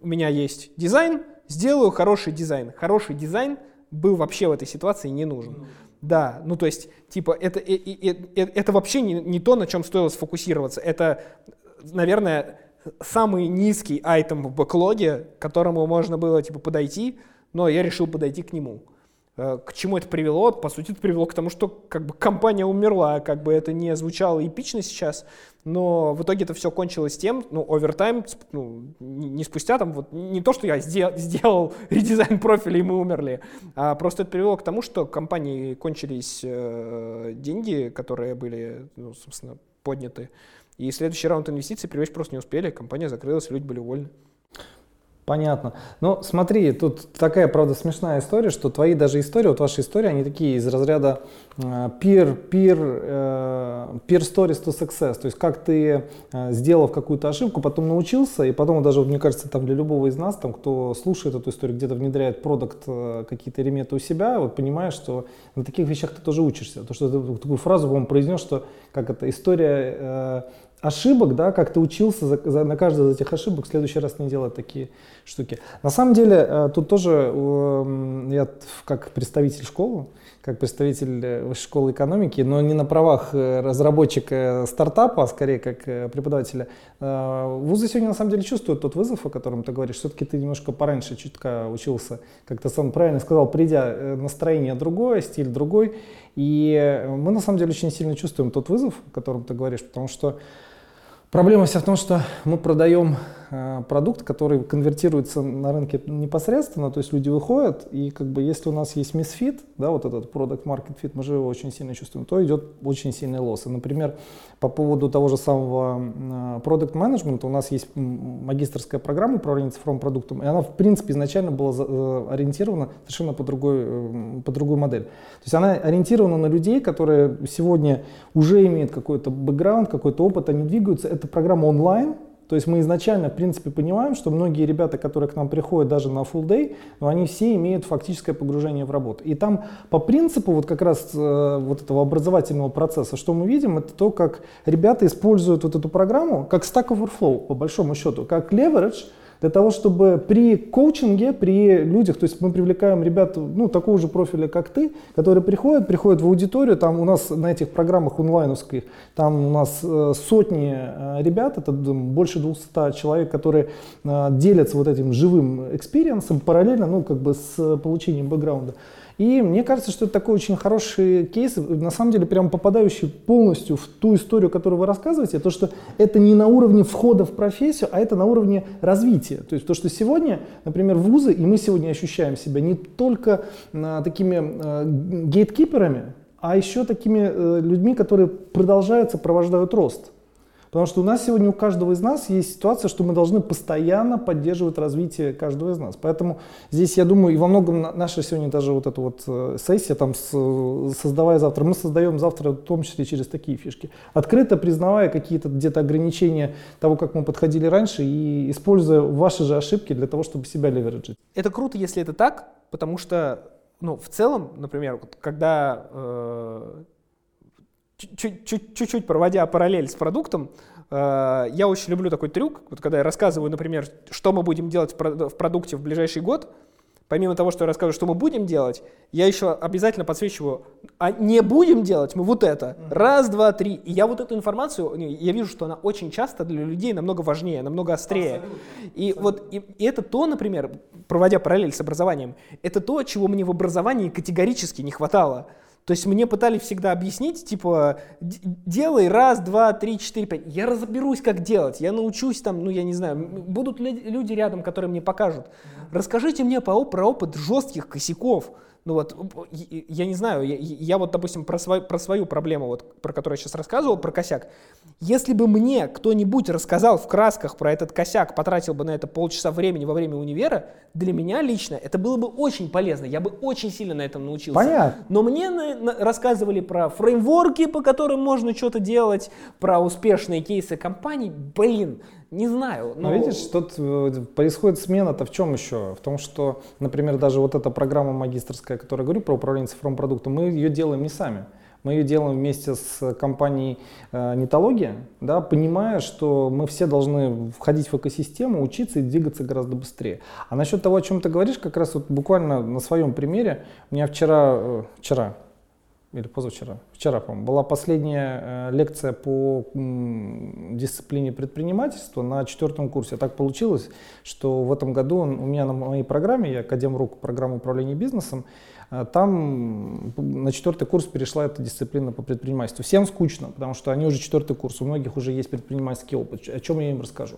у меня есть дизайн, сделаю хороший дизайн. Хороший дизайн был вообще в этой ситуации не нужен. Да, ну то есть, типа, это, это, это вообще не, не то, на чем стоило сфокусироваться. Это, наверное, самый низкий item в бэклоге, к которому можно было типа подойти, но я решил подойти к нему. Э, к чему это привело? По сути, это привело к тому, что как бы компания умерла, как бы это не звучало эпично сейчас, но в итоге это все кончилось тем, ну, овертайм, ну, не спустя там, вот, не то, что я сделал, сделал (laughs) редизайн профиля и мы умерли, а просто это привело к тому, что компании кончились э, деньги, которые были, ну, собственно, подняты, и следующий раунд инвестиций привлечь просто не успели, компания закрылась, люди были уволены. Понятно. Но смотри, тут такая, правда, смешная история, что твои даже истории, вот ваши истории, они такие из разряда э, peer, peer, э, peer stories to success. То есть как ты, э, сделав какую-то ошибку, потом научился, и потом даже, мне кажется, там для любого из нас, там, кто слушает эту историю, где-то внедряет продукт, какие-то элементы у себя, вот понимаешь, что на таких вещах ты тоже учишься. То, что ты такую фразу, по-моему, произнес, что как это, история ошибок, да, как ты учился за, за, на каждой из этих ошибок в следующий раз не делать такие штуки. На самом деле, э, тут тоже я как представитель школы, как представитель э, школы экономики, но не на правах э, разработчика стартапа, а скорее как преподавателя. Вузы сегодня на самом деле чувствуют тот вызов, о котором ты говоришь. Все-таки ты немножко пораньше чутка учился, как ты сам правильно сказал, придя, настроение другое, стиль другой. И мы на самом деле очень сильно чувствуем тот вызов, о котором ты говоришь, потому что Проблема вся в том, что мы продаем Э, продукт, который конвертируется на рынке непосредственно, то есть люди выходят, и как бы если у нас есть мисфит, да, вот этот product market fit, мы же его очень сильно чувствуем, то идет очень сильный лосс. И, например, по поводу того же самого э, product management, у нас есть магистрская программа управления цифровым продуктом, и она, в принципе, изначально была э, ориентирована совершенно по другой, по другой модели. То есть она ориентирована на людей, которые сегодня уже имеют какой-то бэкграунд, какой-то опыт, они двигаются. Это программа онлайн, то есть мы изначально, в принципе, понимаем, что многие ребята, которые к нам приходят даже на full day, но они все имеют фактическое погружение в работу. И там по принципу вот как раз э, вот этого образовательного процесса, что мы видим, это то, как ребята используют вот эту программу как Stack Overflow, по большому счету, как leverage, для того, чтобы при коучинге, при людях, то есть мы привлекаем ребят, ну, такого же профиля, как ты, которые приходят, приходят в аудиторию, там у нас на этих программах онлайновских, там у нас э, сотни э, ребят, это больше 200 человек, которые э, делятся вот этим живым experience ом параллельно, ну, как бы с получением бэкграунда. И мне кажется, что это такой очень хороший кейс, на самом деле прям попадающий полностью в ту историю, которую вы рассказываете, то, что это не на уровне входа в профессию, а это на уровне развития. То есть то, что сегодня, например, вузы, и мы сегодня ощущаем себя не только а, такими а, gatekeeper ами, а еще такими а, людьми, которые продолжают сопровождают рост. Потому что у нас сегодня у каждого из нас есть ситуация, что мы должны постоянно поддерживать развитие каждого из нас. Поэтому здесь, я думаю, и во многом наша сегодня даже вот эта вот э, сессия, там, создавая завтра, мы создаем завтра в том числе через такие фишки. Открыто признавая какие-то где-то ограничения того, как мы подходили раньше, и используя ваши же ошибки для того, чтобы себя левериджить. Это круто, если это так, потому что, ну, в целом, например, вот, когда э, чуть-чуть проводя параллель с продуктом, э, я очень люблю такой трюк, вот когда я рассказываю, например, что мы будем делать в продукте в ближайший год, помимо того, что я рассказываю, что мы будем делать, я еще обязательно подсвечиваю, а не будем делать мы вот это. Раз, два, три. И я вот эту информацию, я вижу, что она очень часто для людей намного важнее, намного острее. Абсолютно. И Абсолютно. вот и, и это то, например, проводя параллель с образованием, это то, чего мне в образовании категорически не хватало. То есть мне пытались всегда объяснить, типа, делай раз, два, три, четыре, пять. Я разберусь, как делать, я научусь там, ну я не знаю, будут люди рядом, которые мне покажут. Расскажите мне про опыт жестких косяков. Ну вот, я не знаю, я, я вот, допустим, про, свой, про свою проблему, вот, про которую я сейчас рассказывал, про косяк. Если бы мне кто-нибудь рассказал в красках про этот косяк, потратил бы на это полчаса времени во время универа, для меня лично это было бы очень полезно, я бы очень сильно на этом научился. Понятно. Но мне на, на, рассказывали про фреймворки, по которым можно что-то делать, про успешные кейсы компаний. Блин, не знаю. Но... но видишь, тут э, происходит смена-то в чем еще? В том, что, например, даже вот эта программа магистрская, которая говорю про управление цифровым продуктом, мы ее делаем не сами. Мы ее делаем вместе с компанией э, Нетология, да, понимая, что мы все должны входить в экосистему, учиться и двигаться гораздо быстрее. А насчет того, о чем ты говоришь, как раз вот буквально на своем примере, у меня вчера, э, вчера, или позавчера, вчера, по-моему, была последняя э, лекция по дисциплине предпринимательства на четвертом курсе. Так получилось, что в этом году у меня на моей программе, я Академ Рук, программа управления бизнесом, там на четвертый курс перешла эта дисциплина по предпринимательству. Всем скучно, потому что они уже четвертый курс, у многих уже есть предпринимательский опыт. О чем я им расскажу?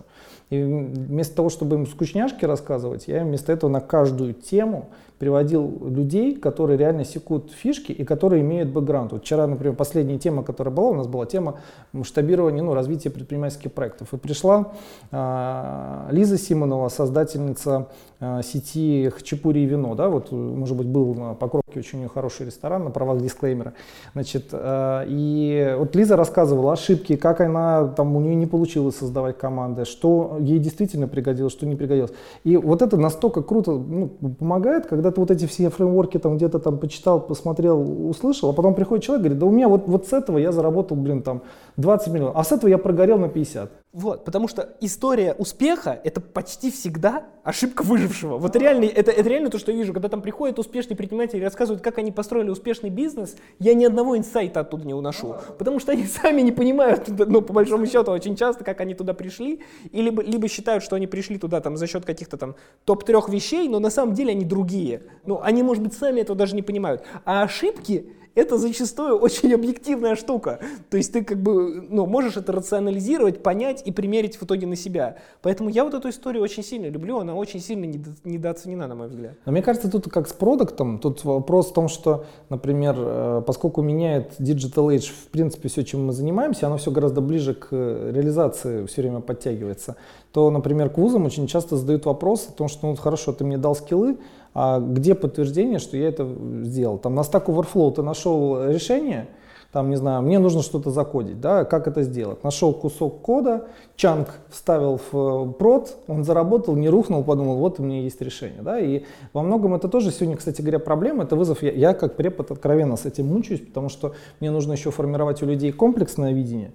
И вместо того, чтобы им скучняшки рассказывать, я им вместо этого на каждую тему приводил людей, которые реально секут фишки и которые имеют бэкграунд. Вот вчера, например, последняя тема, которая была, у нас была тема масштабирования, ну, развития предпринимательских проектов. И пришла э, Лиза Симонова, создательница э, сети Хачапури и вино, да, вот, может быть, был на Покровке очень хороший ресторан на правах дисклеймера. Значит, э, и вот Лиза рассказывала ошибки, как она, там, у нее не получилось создавать команды, что ей действительно пригодилось, что не пригодилось. И вот это настолько круто ну, помогает, когда когда ты вот эти все фреймворки там где-то там почитал, посмотрел, услышал, а потом приходит человек и говорит, да у меня вот, вот с этого я заработал, блин, там 20 миллионов, а с этого я прогорел на 50. Вот, потому что история успеха — это почти всегда ошибка выжившего. Вот реально, это, это реально то, что я вижу, когда там приходят успешные предприниматели и рассказывают, как они построили успешный бизнес, я ни одного инсайта оттуда не уношу, потому что они (laughs) сами не понимают, ну, по большому счету, очень часто, как они туда пришли, и либо, либо считают, что они пришли туда там за счет каких-то там топ-трех вещей, но на самом деле они другие. Ну, они, может быть, сами этого даже не понимают. А ошибки это зачастую очень объективная штука. То есть ты как бы ну, можешь это рационализировать, понять и примерить в итоге на себя. Поэтому я вот эту историю очень сильно люблю, она очень сильно недо, недооценена, на мой взгляд. Но мне кажется, тут как с продуктом, тут вопрос в том, что, например, э, поскольку меняет Digital Age, в принципе, все, чем мы занимаемся, оно все гораздо ближе к реализации все время подтягивается, то, например, к вузам очень часто задают вопрос о том, что, ну, хорошо, ты мне дал скиллы, а где подтверждение, что я это сделал? Там на Stack Overflow ты нашел решение, там, не знаю, мне нужно что-то закодить, да, как это сделать? Нашел кусок кода, чанк вставил в прод, он заработал, не рухнул, подумал, вот у меня есть решение, да, и во многом это тоже сегодня, кстати говоря, проблема, это вызов, я, я как препод откровенно с этим мучаюсь, потому что мне нужно еще формировать у людей комплексное видение,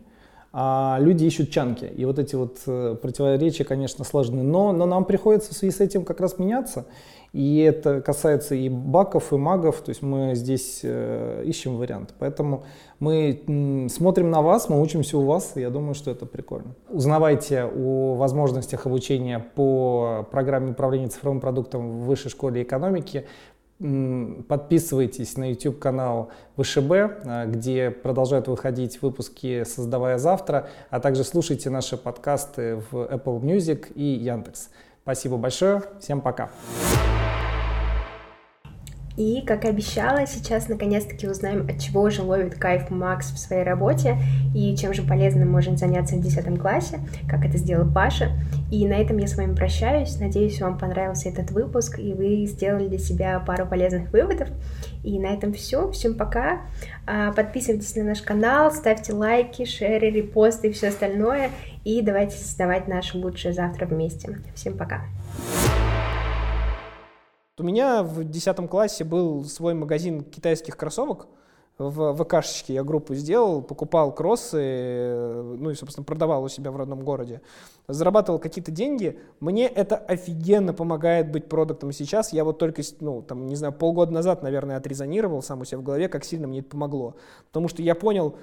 а люди ищут чанки. И вот эти вот э, противоречия, конечно, сложны. Но, но нам приходится в связи с этим как раз меняться. И это касается и баков, и магов, то есть мы здесь э, ищем вариант. Поэтому мы смотрим на вас, мы учимся у вас, и я думаю, что это прикольно. Узнавайте о возможностях обучения по программе управления цифровым продуктом в Высшей школе экономики. Подписывайтесь на YouTube канал ВШБ, э, где продолжают выходить выпуски «Создавая завтра», а также слушайте наши подкасты в Apple Music и Яндекс. Спасибо большое, всем пока. И, как и обещала, сейчас наконец-таки узнаем, от чего же ловит кайф Макс в своей работе и чем же полезным может заняться в 10 классе, как это сделал Паша. И на этом я с вами прощаюсь. Надеюсь, вам понравился этот выпуск, и вы сделали для себя пару полезных выводов. И на этом все. Всем пока. А, подписывайтесь на наш канал, ставьте лайки, шеры, репосты и все остальное. И давайте создавать наше лучшее завтра вместе. Всем пока. У меня в 10 классе был свой магазин китайских кроссовок в ВКшечке. Я группу сделал, покупал кроссы, ну и, собственно, продавал у себя в родном городе. Зарабатывал какие-то деньги. Мне это офигенно помогает быть продуктом сейчас. Я вот только, ну, там, не знаю, полгода назад, наверное, отрезонировал сам у себя в голове, как сильно мне это помогло. Потому что я понял,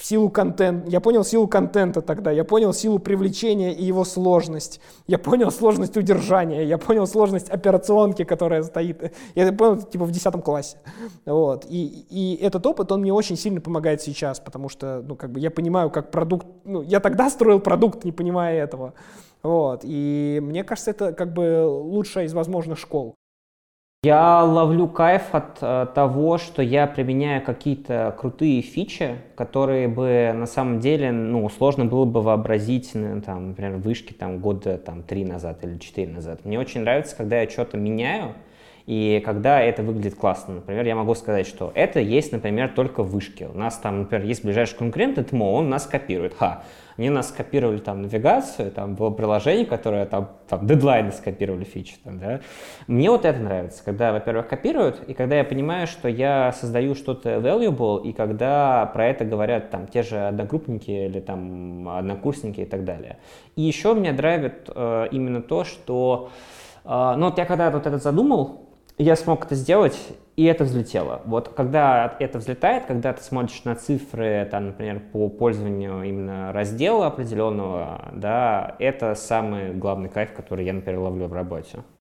в силу контента, я понял силу контента тогда, я понял силу привлечения и его сложность, я понял сложность удержания, я понял сложность операционки, которая стоит, я это понял типа в 10 классе, вот, и, и этот опыт, он мне очень сильно помогает сейчас, потому что, ну, как бы я понимаю, как продукт, ну, я тогда строил продукт, не понимая этого, вот, и мне кажется, это как бы лучшая из возможных школ. Я ловлю кайф от э, того, что я применяю какие-то крутые фичи, которые бы на самом деле, ну, сложно было бы вообразить, ну, там, например, вышки там года там три назад или четыре назад. Мне очень нравится, когда я что-то меняю, и когда это выглядит классно. Например, я могу сказать, что это есть, например, только в вышке. У нас там, например, есть ближайший конкурент, ТМО, он нас копирует. Ха, они нас скопировали там навигацию, там было приложение, которое там, там дедлайны скопировали фичи. Там, да. Мне вот это нравится, когда, во-первых, копируют, и когда я понимаю, что я создаю что-то valuable, и когда про это говорят там те же одногруппники или там однокурсники и так далее. И еще меня драйвит э, именно то, что э, ну вот я когда вот этот задумал, я смог это сделать, и это взлетело. Вот когда это взлетает, когда ты смотришь на цифры, там, например, по пользованию именно раздела определенного, да, это самый главный кайф, который я, например, ловлю в работе.